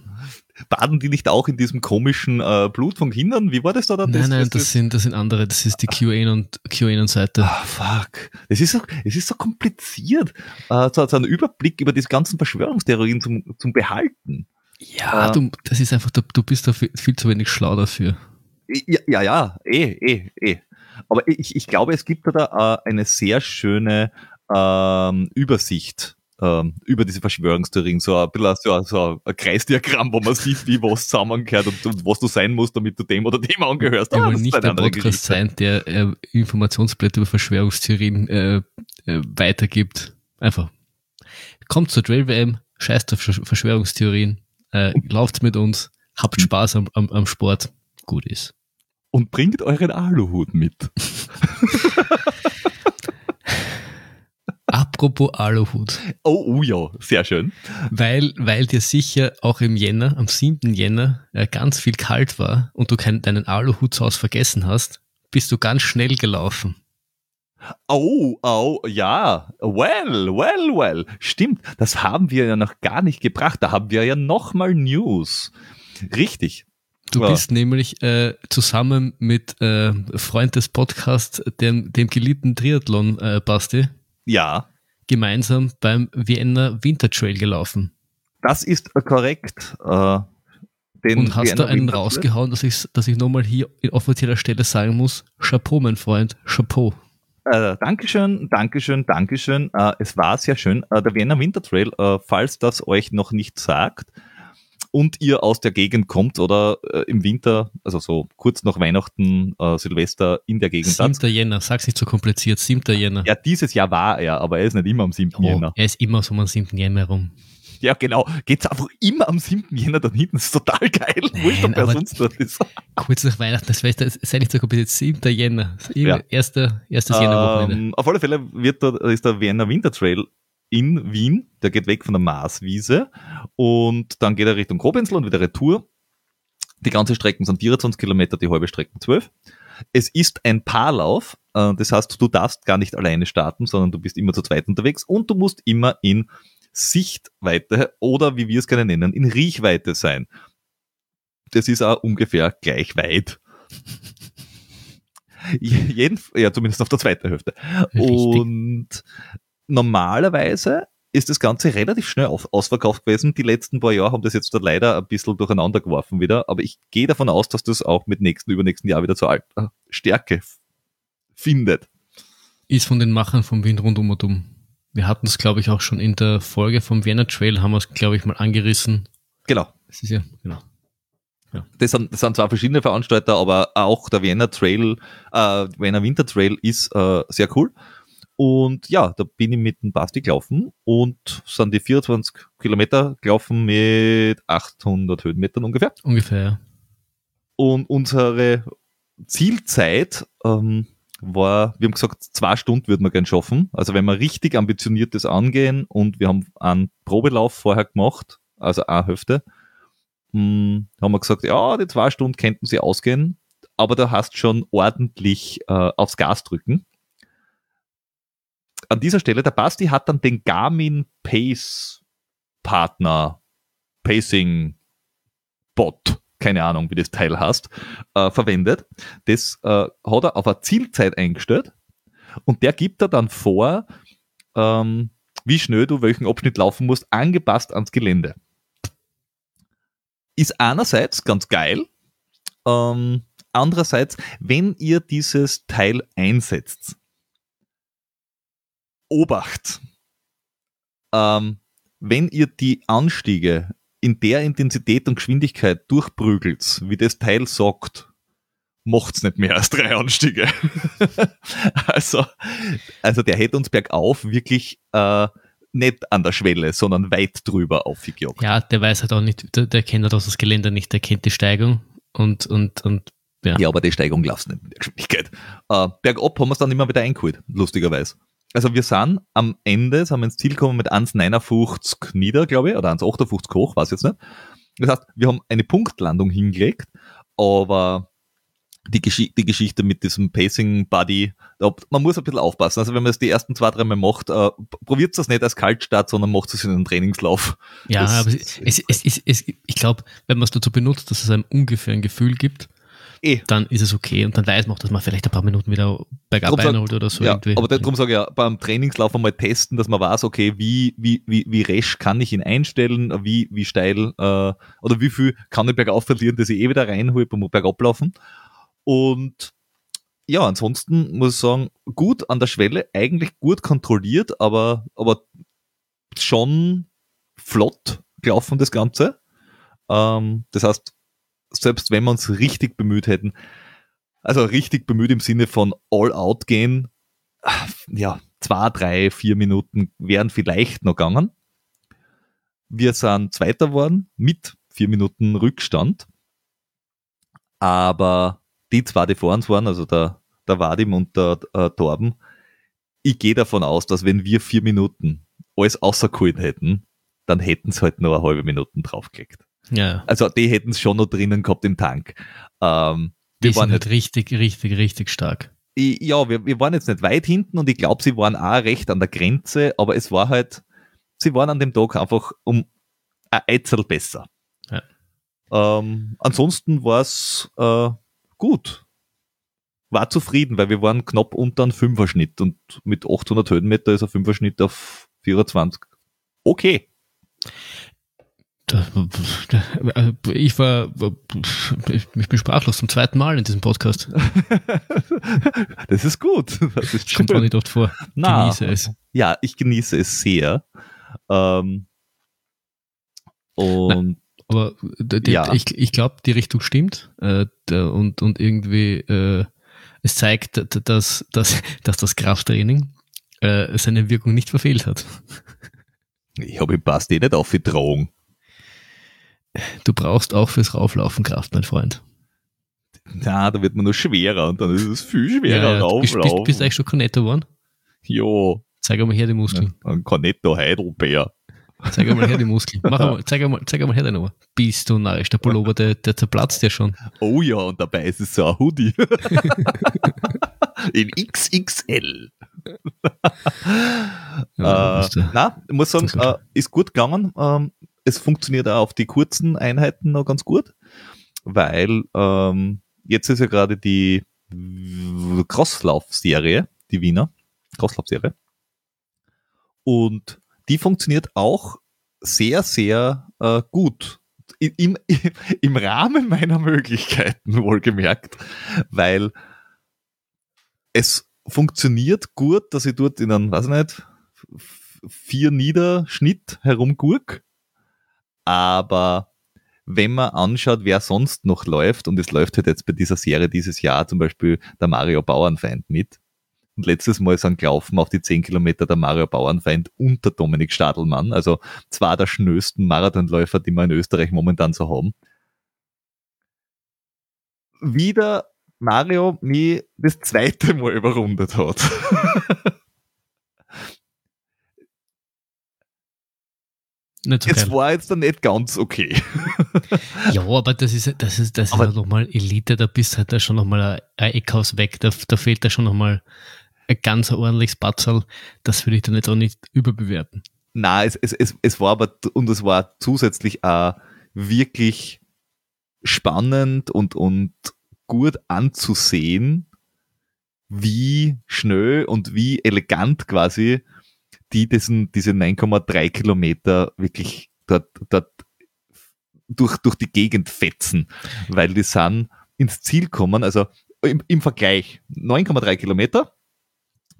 Baden die nicht auch in diesem komischen äh, Blut von Kindern? Wie war das da? dann? Nein, nein, das sind, das sind andere. Das ist die und QAnon-Seite. Ah, fuck. Es ist so, es ist so kompliziert, äh, so, so einen Überblick über diese ganzen Verschwörungstheorien zum, zum Behalten. Ja, äh, du, das ist einfach, du, du bist da viel, viel zu wenig schlau dafür. Ja, ja, ja eh, eh, eh. Aber ich, ich glaube, es gibt da äh, eine sehr schöne ähm, Übersicht ähm, über diese Verschwörungstheorien. So ein bisschen so, so ein Kreisdiagramm, wo man sieht, wie was zusammengehört und, und was du sein musst, damit du dem oder dem angehörst. Wir Ah, ist nicht der Podcast Geschichte. sein, der äh, Informationsblätter über Verschwörungstheorien äh, äh, weitergibt. Einfach. Kommt zur Trail WM, scheißt auf Versch- Verschwörungstheorien, äh, lauft mit uns, habt Spaß am, am, am Sport. Gut ist. Und bringt euren Aluhut mit. Apropos Aluhut. Oh, oh ja, sehr schön. Weil, weil dir sicher auch im Jänner, am 7. Jänner, äh, ganz viel kalt war und du keinen, deinen Aluhut zu Hause vergessen hast, bist du ganz schnell gelaufen. Oh, oh, ja. Well, well, well. Stimmt, das haben wir ja noch gar nicht gebracht. Da haben wir ja nochmal News. Richtig. Du Ja. bist nämlich äh, zusammen mit äh, Freund des Podcasts, dem, dem geliebten Triathlon, äh, Basti, Ja, gemeinsam beim Vienna Winter Trail gelaufen. das ist korrekt. Äh, den Und hast Vienna da einen rausgehauen, dass ich, dass ich nochmal hier in offizieller Stelle sagen muss, Chapeau, mein Freund, Chapeau. Äh, Dankeschön, Dankeschön, Dankeschön. Äh, es war sehr schön. Äh, der Vienna Winter Trail, äh, falls das euch noch nicht sagt und ihr aus der Gegend kommt oder äh, im Winter, also so kurz nach Weihnachten, äh, Silvester in der Gegend seid. 7. Jänner, sag's nicht so kompliziert, 7. Jänner. Ja, dieses Jahr war er, aber er ist nicht immer am 7. Oh, Jänner. er ist immer so am 7. Jänner rum. Ja, genau. Geht's einfach immer am 7. Jänner da hinten. Das ist total geil. Wurscht, ob Nein, aber- sonst dort ist. Kurz nach Weihnachten, das ich, sei nicht so kompliziert, 7. Jänner. Ja. Erster, erstes Jännerwochenende. Ähm, auf alle Fälle wird da, ist der Vienna Winter Trail in Wien. Der geht weg von der Marswiese und dann geht er Richtung Kobenzl und wieder Retour. Die ganze Strecken sind 24 Kilometer, die halbe Strecken 12. Es ist ein Paarlauf, äh, das heißt, du darfst gar nicht alleine starten, sondern du bist immer zu zweit unterwegs und du musst immer in Sichtweite oder wie wir es gerne nennen, in Riechweite sein. Das ist auch ungefähr gleich weit. Jeden, ja, zumindest auf der zweiten Hälfte. Richtig. Und normalerweise ist das Ganze relativ schnell auf, ausverkauft gewesen. Die letzten paar Jahre haben das jetzt da leider ein bisschen durcheinander geworfen wieder. Aber ich gehe davon aus, dass das auch mit nächsten, übernächsten Jahr wieder zur äh, Stärke findet. ist von den Machern vom Wien rundum und um. Wir hatten es, glaube ich, auch schon in der Folge vom Vienna Trail, haben wir es, glaube ich, mal angerissen. Genau. Das ist ja, genau. Das sind, das sind zwar verschiedene Veranstalter, aber auch der Vienna Trail, äh, Vienna Winter Trail ist äh, sehr cool. Und ja, da bin ich mit dem Basti gelaufen und sind die 24 Kilometer gelaufen mit 800 Höhenmetern ungefähr. Ungefähr, ja. Und unsere Zielzeit ähm, war, wir haben gesagt, zwei Stunden würden wir gern schaffen. Also wenn wir richtig ambitioniertes angehen und wir haben einen Probelauf vorher gemacht, also eine Hälfte, hm, haben wir gesagt, ja, die zwei Stunden könnten sie ausgehen, aber da hast schon ordentlich äh, aufs Gas drücken. An dieser Stelle, der Basti hat dann den Garmin Pace Partner Pacing Bot, keine Ahnung, wie das Teil heißt, äh, verwendet. Das äh, hat er auf eine Zielzeit eingestellt und der gibt er dann vor, ähm, wie schnell du welchen Abschnitt laufen musst, angepasst ans Gelände. ist einerseits ganz geil, ähm, andererseits, wenn ihr dieses Teil einsetzt, Obacht, ähm, wenn ihr die Anstiege in der Intensität und Geschwindigkeit durchprügelt, wie das Teil sagt, macht's nicht mehr als drei Anstiege. also, also der hätte uns bergauf wirklich äh, nicht an der Schwelle, sondern weit drüber aufgejagt. Ja, der weiß halt auch nicht, der, der kennt halt das Gelände nicht, der kennt die Steigung und, und, und ja. ja, aber die Steigung laufst nicht mit der Geschwindigkeit. Äh, bergab haben wir es dann immer wieder eingeholt, lustigerweise. Also wir sind am Ende, sind wir ins Ziel gekommen mit 1,59 nieder, glaube ich, oder 1,58 hoch, weiß jetzt nicht. Das heißt, wir haben eine Punktlandung hingelegt, aber die, Gesch die Geschichte mit diesem Pacing Buddy, man muss ein bisschen aufpassen. Also wenn man es die ersten zwei, drei Mal macht, äh, probiert das nicht als Kaltstart, sondern macht es in einem Trainingslauf. Ja, das, aber es, es, es, es, ich glaube, wenn man es dazu benutzt, dass es einem ungefähr ein Gefühl gibt, eh. dann ist es okay und dann weiß man auch, dass man vielleicht ein paar Minuten wieder bergab einholt oder so. Ja, irgendwie. aber darum sage ich ja, beim Trainingslauf einmal testen, dass man weiß, okay, wie, wie, wie, wie resch kann ich ihn einstellen, wie, wie steil äh, oder wie viel kann ich bergauf verlieren, dass ich eh wieder reinhole beim Bergablaufen. Und ja, ansonsten muss ich sagen, gut an der Schwelle, eigentlich gut kontrolliert, aber, aber schon flott gelaufen das Ganze. Ähm, das heißt, selbst wenn wir uns richtig bemüht hätten, also richtig bemüht im Sinne von all out gehen, ja, zwei, drei, vier Minuten wären vielleicht noch gegangen. Wir sind Zweiter geworden mit vier Minuten Rückstand. Aber die zwei, die vor uns waren, also der, der Vadim und der äh, Torben, ich gehe davon aus, dass wenn wir vier Minuten alles außergeholt hätten, dann hätten sie halt nur eine halbe Minute draufgelegt. Ja. Also die hätten es schon noch drinnen gehabt im Tank. Ähm, wir die waren halt richtig, richtig, richtig stark. Ich, ja, wir, wir waren jetzt nicht weit hinten und ich glaube, sie waren auch recht an der Grenze, aber es war halt, sie waren an dem Tag einfach um ein Eitzel besser. Ja. Ähm, ansonsten war es äh, gut. War zufrieden, weil wir waren knapp unter einem Fünferschnitt und mit 800 Höhenmeter ist ein Fünferschnitt auf 24. Okay. Ich war, ich bin sprachlos zum zweiten Mal in diesem Podcast. Das ist gut. Das ist Kommt auch nicht oft vor. Na, genieße es. Ja, ich genieße es sehr. Ähm, und aber die, ja. ich, ich glaube, die Richtung stimmt äh, und, und irgendwie äh, es zeigt, dass, dass, dass das Krafttraining äh, seine Wirkung nicht verfehlt hat. Ich habe passt eh nicht auf die Drohung. Du brauchst auch fürs Rauflaufen Kraft, mein Freund. Na, da wird man nur schwerer und dann ist es viel schwerer ja, ja. rauflaufen. Bist, bist, du eigentlich schon Cornetto geworden? Jo. Zeig mal her die Muskeln. Ein Cornetto Heidelbeer. Zeig einmal her die Muskeln. Mach einmal, zeig, einmal, zeig einmal her deine Nummer. Bist du narrisch, der Pullover, der, der zerplatzt ja schon. Oh ja, und dabei ist es so ein Hoodie. In XXL. ja, äh, na, muss sagen, äh, ist gut gegangen. Ähm, es funktioniert auch auf die kurzen Einheiten noch ganz gut, weil ähm, jetzt ist ja gerade die Crosslauf-Serie, die Wiener Crosslauf-Serie. Und die funktioniert auch sehr, sehr äh, gut. Im, Im Rahmen meiner Möglichkeiten, wohlgemerkt, weil es funktioniert gut, dass ich dort in einem, weiß ich nicht, vier Niederschnitt herumgurk, aber wenn man anschaut, wer sonst noch läuft, und es läuft halt jetzt bei dieser Serie dieses Jahr zum Beispiel der Mario Bauernfeind mit, und letztes Mal sind gelaufen auf die 10 Kilometer der Mario Bauernfeind und der Dominik Stadelmann, also zwei der schnösten Marathonläufer, die wir in Österreich momentan so haben. Wieder Mario mich das zweite Mal überrundet hat. so es war jetzt dann nicht ganz okay. ja, aber das ist, das ist, das aber ist ja nochmal Elite, da bist halt da schon nochmal ein, Eckhaus weg, da, da fehlt da schon nochmal ein ganz ordentliches Batzal, das würde ich dann jetzt auch nicht überbewerten. Na, es, es, es, es war aber, und es war zusätzlich auch wirklich spannend und, und gut anzusehen, wie schnell und wie elegant quasi die diesen, diese 9,3 Kilometer wirklich dort, dort durch, durch die Gegend fetzen, weil die sind ins Ziel kommen, also im, im Vergleich 9,3 Kilometer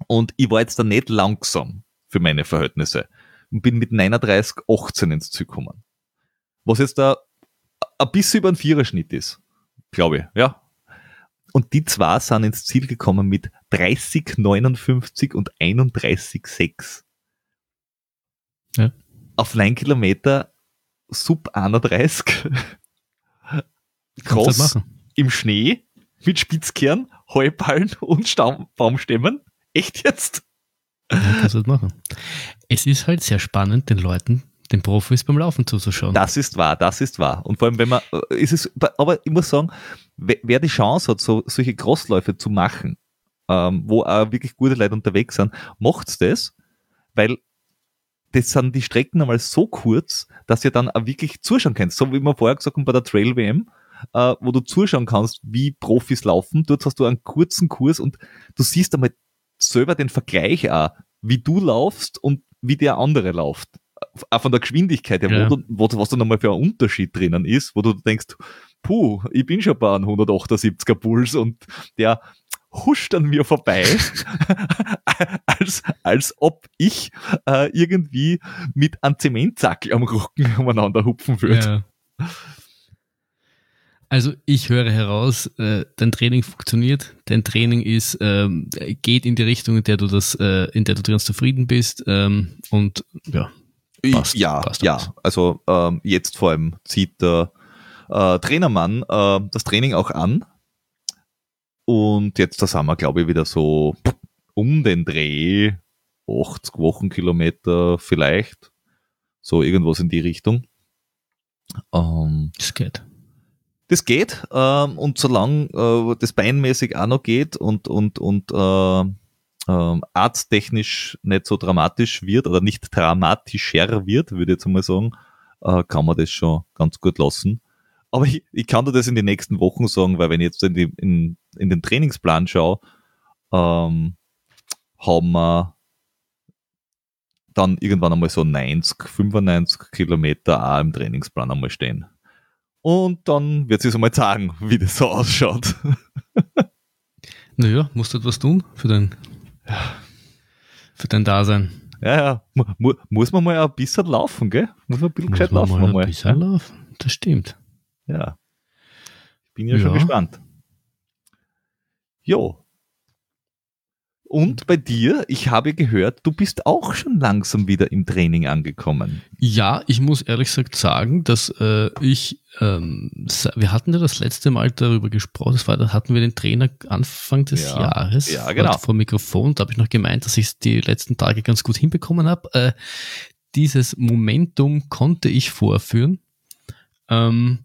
und ich war jetzt da nicht langsam für meine Verhältnisse und bin mit 39, 18 ins Ziel gekommen. Was jetzt da ein bisschen über ein Viererschnitt ist, glaube ich, ja. Und die zwei sind ins Ziel gekommen mit 30, 59 und 31, 6. Ja. Auf 9 Kilometer sub 31. Cross im Schnee mit Spitzkern, Heuballen und Staum Baumstämmen. Echt jetzt? Ja, kannst du das machen. Es ist halt sehr spannend, den Leuten, den Profis beim Laufen zuzuschauen. Das ist wahr, das ist wahr. Und vor allem, wenn man, äh, ist es, aber ich muss sagen, wer die Chance hat, so, solche Crossläufe zu machen, ähm, wo auch wirklich gute Leute unterwegs sind, macht's das, weil das sind die Strecken einmal so kurz, dass ihr dann auch wirklich zuschauen könnt. So wie wir vorher gesagt haben bei der Trail WM, äh, wo du zuschauen kannst, wie Profis laufen. Dort hast du einen kurzen Kurs und du siehst einmal selber den Vergleich auch, wie du laufst und wie der andere läuft. Auch von der Geschwindigkeit her, ja. wo wo, was da nochmal für ein Unterschied drinnen ist, wo du denkst, puh, ich bin schon bei einem 178er Puls und der huscht an mir vorbei, als, als ob ich äh, irgendwie mit einem Zementsackel am Rücken umeinander hupfen würde. Ja. Also ich höre heraus, äh, dein Training funktioniert, dein Training ist, ähm, geht in die Richtung, in der du das, äh, in der du ganz zufrieden bist ähm, und ja, passt. Ja, passt ja. Also ähm, jetzt vor allem zieht der äh, Trainermann äh, das Training auch an und jetzt da sind wir, glaube ich, wieder so um den Dreh 80 Wochenkilometer vielleicht, so irgendwas in die Richtung. Ähm, das geht. Das geht ähm, und solange äh, das beinmäßig auch noch geht und, und, und äh, äh, arzttechnisch nicht so dramatisch wird oder nicht dramatischer wird, würde ich jetzt einmal sagen, äh, kann man das schon ganz gut lassen. Aber ich, ich kann dir das in den nächsten Wochen sagen, weil wenn ich jetzt in, die, in, in den Trainingsplan schaue, ähm, haben wir dann irgendwann einmal so 90, 95 Kilometer auch im Trainingsplan einmal stehen. Und dann wird sie so mal sagen, wie das so ausschaut. naja, musst du etwas tun für dein, für dein Dasein. Ja, ja. Mu muss man mal ein bisschen laufen, gell? Muss man ein bisschen muss gescheit laufen. Mal ein bisschen ja? laufen, das stimmt. Ja. Ich bin ja, ja. schon gespannt. Jo, und bei dir, ich habe gehört, du bist auch schon langsam wieder im Training angekommen. Ja, ich muss ehrlich gesagt sagen, dass äh, ich, ähm, wir hatten ja das letzte Mal darüber gesprochen, das war, da hatten wir den Trainer Anfang des ja, Jahres ja, genau. vor Mikrofon, da habe ich noch gemeint, dass ich es die letzten Tage ganz gut hinbekommen habe. Äh, dieses Momentum konnte ich vorführen ähm,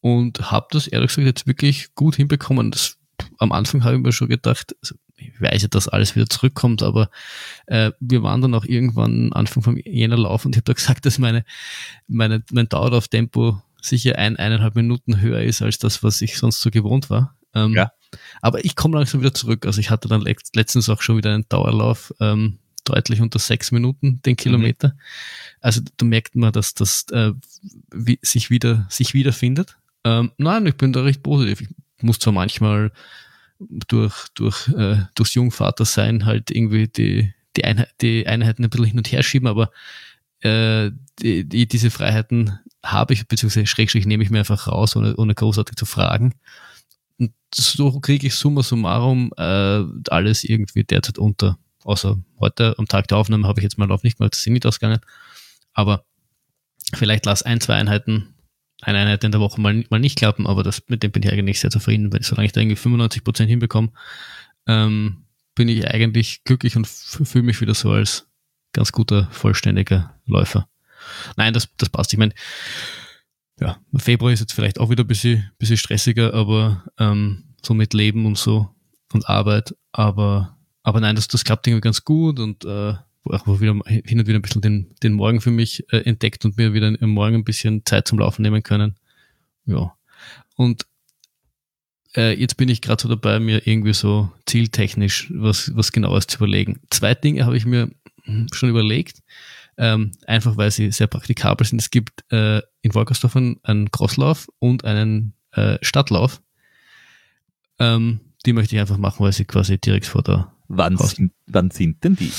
und habe das ehrlich gesagt jetzt wirklich gut hinbekommen. Das, am Anfang habe ich mir schon gedacht, also, ich weiß ja, dass alles wieder zurückkommt, aber äh, wir waren dann auch irgendwann Anfang vom Jänner Lauf und ich habe da gesagt, dass meine, meine, mein Dauerlauftempo sicher ein, eineinhalb Minuten höher ist als das, was ich sonst so gewohnt war. Ähm, ja. Aber ich komme langsam wieder zurück. Also ich hatte dann letztens auch schon wieder einen Dauerlauf, ähm, deutlich unter sechs Minuten den Kilometer. Mhm. Also da merkt man, dass das äh, wie, sich wieder sich wiederfindet. Ähm, nein, ich bin da recht positiv. Ich muss zwar manchmal durch, durch, äh, durchs Jungvatersein halt irgendwie die, die, Einheit, die Einheiten ein bisschen hin und her schieben, aber äh, die, die, diese Freiheiten habe ich, beziehungsweise Schrägstrich nehme ich mir einfach raus, ohne, ohne großartig zu fragen. Und so kriege ich summa summarum äh, alles irgendwie derzeit unter. Außer heute am Tag der Aufnahme habe ich jetzt mal Lauf nicht gemacht, das nicht ausgegangen. Aber vielleicht lass ein, zwei Einheiten eine Einheit in der Woche mal, mal nicht klappen, aber das, mit dem bin ich eigentlich sehr zufrieden, weil solange ich da irgendwie 95 Prozent hinbekomme, ähm, bin ich eigentlich glücklich und fühle mich wieder so als ganz guter, vollständiger Läufer. Nein, das, das passt. Ich meine, ja, Februar ist jetzt vielleicht auch wieder ein bisschen, bisschen stressiger, aber ähm, so mit Leben und so und Arbeit, aber, aber nein, das, das klappt irgendwie ganz gut und äh, auch wieder hin und wieder ein bisschen den, den Morgen für mich äh, entdeckt und mir wieder im Morgen ein bisschen Zeit zum Laufen nehmen können. Ja. Und äh, jetzt bin ich gerade so dabei, mir irgendwie so zieltechnisch was, was genaues zu überlegen. Zwei Dinge habe ich mir hm, schon überlegt. ähm, einfach weil sie sehr praktikabel sind. Es gibt äh, in Wolkersdorf einen Crosslauf und einen äh, Stadtlauf. Ähm, die möchte ich einfach machen, weil sie quasi direkt vor der. Wann, sind, wann sind denn die?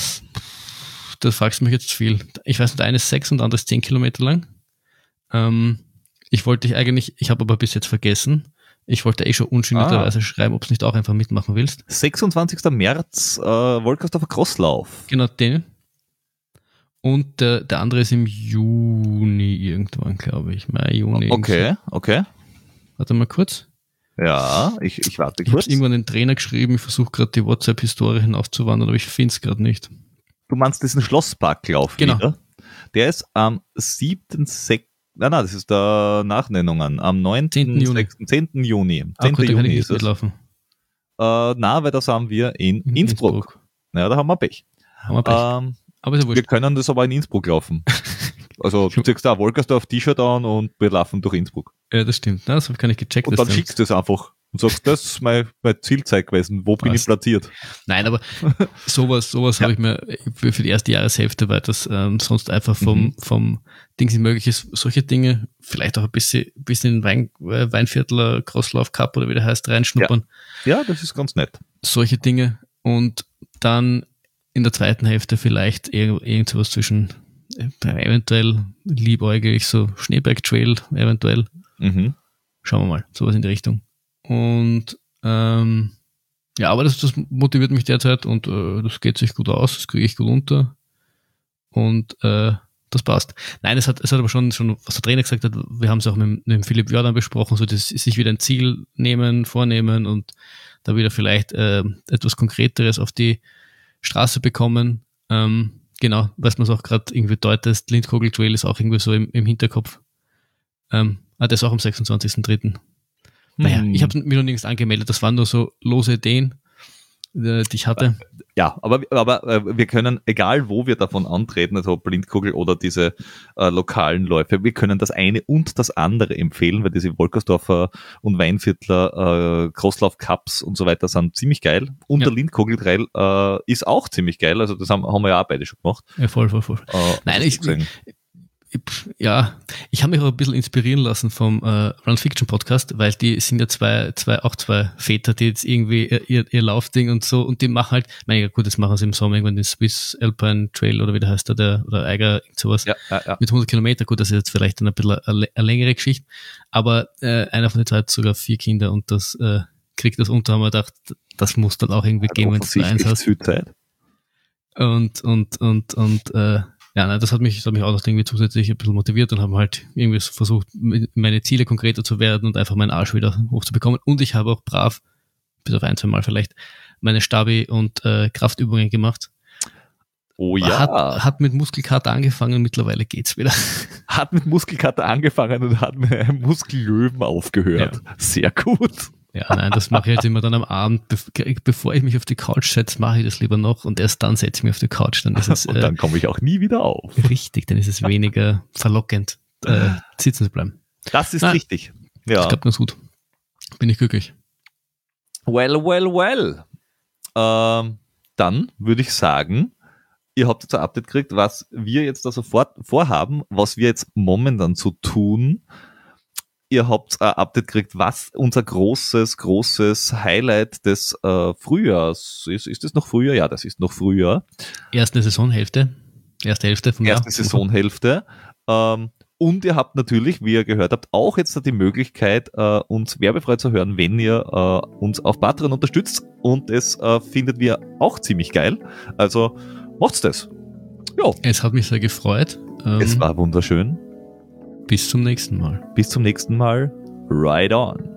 Das fragst du mich jetzt viel. Ich weiß nicht, eine ist sechs und der andere ist zehn Kilometer lang. Ähm, ich wollte dich eigentlich, ich habe aber bis jetzt vergessen. Ich wollte eh schon unschönerweise schreiben, ob du nicht auch einfach mitmachen willst. 26. März, äh, Wolkersdorfer Crosslauf. Genau den. Und der, der andere ist im Juni irgendwann, glaube ich. Mai, Juni. Okay, okay. Warte mal kurz. Ja, ich, ich warte Ich habe kurz. irgendwann den Trainer geschrieben, ich versuche gerade die WhatsApp-Historie hinaufzuwandern, aber ich finde es gerade nicht. Du meinst diesen Schlossparklauf Genau. wieder? Der ist am 7. Sek Nein, nein, das ist der Nachnennungen. Am 9. 10. Juni. 6. 10. Juni. 10. Ah, gut, Juni ist es. mitlaufen. Äh, na, weil das haben wir in, In Innsbruck. Ja, da haben wir Pech. Haben wir Pech. Ähm, aber ist ja wir wurscht. können das aber in Innsbruck laufen. Also du ziehst da ein Wolkersdorf-T-Shirt an und wir laufen durch Innsbruck. Ja, das stimmt. Das habe ich gar nicht gecheckt. Und dann schickst du es einfach und sagst, das ist mein, mein Zielzeit gewesen. Wo bin ich Passt. platziert? Nein, aber sowas, sowas Ja. habe ich mir für, die erste Jahreshälfte, weil das ähm, sonst einfach vom, Mhm. vom Ding nicht möglich ist. Solche Dinge, vielleicht auch ein bisschen, bisschen in Wein, äh, Weinviertler, Crosslauf Cup oder wie der heißt, reinschnuppern. Ja, das ist ganz nett. Solche Dinge. Und dann in der zweiten Hälfte vielleicht irgend, irgend sowas zwischen äh, eventuell liebäuglich so Schneeberg-Trail, eventuell. Mhm. Schauen wir mal, sowas in die Richtung. Und ähm, ja, aber das, das motiviert mich derzeit und äh, das geht sich gut aus, das kriege ich gut unter. Und äh, das passt. Nein, es hat, es hat aber schon, schon, was der Trainer gesagt hat, wir haben es auch mit, mit Philipp Jordan besprochen, so das sich wieder ein Ziel nehmen, vornehmen und da wieder vielleicht äh, etwas Konkreteres auf die Straße bekommen. Ähm, genau, was man es auch gerade irgendwie deutet, Lindkogel Trail ist auch irgendwie so im, im Hinterkopf. Ähm, ah, das ist auch am 26.03. Naja, Hm. ich habe mich noch nirgends angemeldet, das waren nur so lose Ideen, äh, die ich hatte. Ja, aber, aber äh, wir können, egal wo wir davon antreten, also Blindkugel oder diese äh, lokalen Läufe, wir können das eine und das andere empfehlen, weil diese Wolkersdorfer und Weinviertler äh, Crosslauf-Cups und so weiter sind ziemlich geil. Und Ja. der Lindkogel-Trail äh, ist auch ziemlich geil, also das haben, haben wir ja auch beide schon gemacht. Ja, voll, voll, voll. Äh, Nein, ich- deswegen. Ja, ich habe mich auch ein bisschen inspirieren lassen vom äh, Run Fiction Podcast, weil die sind ja zwei, zwei, auch zwei Väter, die jetzt irgendwie ihr, ihr, Laufding und so und die machen halt, mein ja gut, das machen sie im Sommer irgendwann den Swiss Alpine Trail oder wie der heißt, der, der oder Eiger, irgend sowas. ja, ja, ja. mit 100 Kilometer, gut, das ist jetzt vielleicht eine, bisschen eine, eine längere Geschichte, aber äh, einer von den zwei hat sogar vier Kinder und das äh, kriegt das unter, haben wir gedacht, das muss dann auch irgendwie gehen, wenn du eins hast. viel Zeit. Und, und, und, und, äh, ja, nein, das hat mich, das hat mich auch noch irgendwie zusätzlich ein bisschen motiviert und haben halt irgendwie so versucht, meine Ziele konkreter zu werden und einfach meinen Arsch wieder hochzubekommen. Und ich habe auch brav, bis auf ein, zwei Mal vielleicht, meine Stabi- und äh, Kraftübungen gemacht. Oh ja, Hat, hat, hat mit Muskelkater angefangen, mittlerweile geht's wieder. mit Muskelkater angefangen und hat mit einem Muskellöwen aufgehört. Sehr gut. Ja, nein, das mache ich halt immer dann am Abend, bev- bevor ich mich auf die Couch setze, mache ich das lieber noch und erst dann setze ich mich auf die Couch. Dann ist es Und äh, dann komme ich auch nie wieder auf. richtig, dann ist es weniger verlockend, äh, sitzen zu bleiben. Das ist Nein. richtig. Das Ja. klappt ganz gut. Bin ich glücklich. Well, well, well. Ähm, dann würde ich sagen, ihr habt jetzt ein Update gekriegt, was wir jetzt da sofort vorhaben, was wir jetzt momentan so tun. Ihr habt ein Update gekriegt, was unser großes, großes Highlight des äh, Frühjahrs ist. Ist das noch Frühjahr? Ja, das ist noch Frühjahr. Erste Saisonhälfte. Erste Hälfte vom Erste Jahr. Saisonhälfte. Ähm, und ihr habt natürlich, wie ihr gehört habt, auch jetzt die Möglichkeit, äh, uns werbefrei zu hören, wenn ihr äh, uns auf Patreon unterstützt. Und das äh, findet wir auch ziemlich geil. Also macht's das. Ja, Es hat mich sehr gefreut. Ähm, es war wunderschön. Bis zum nächsten Mal. Bis zum nächsten Mal. Right on.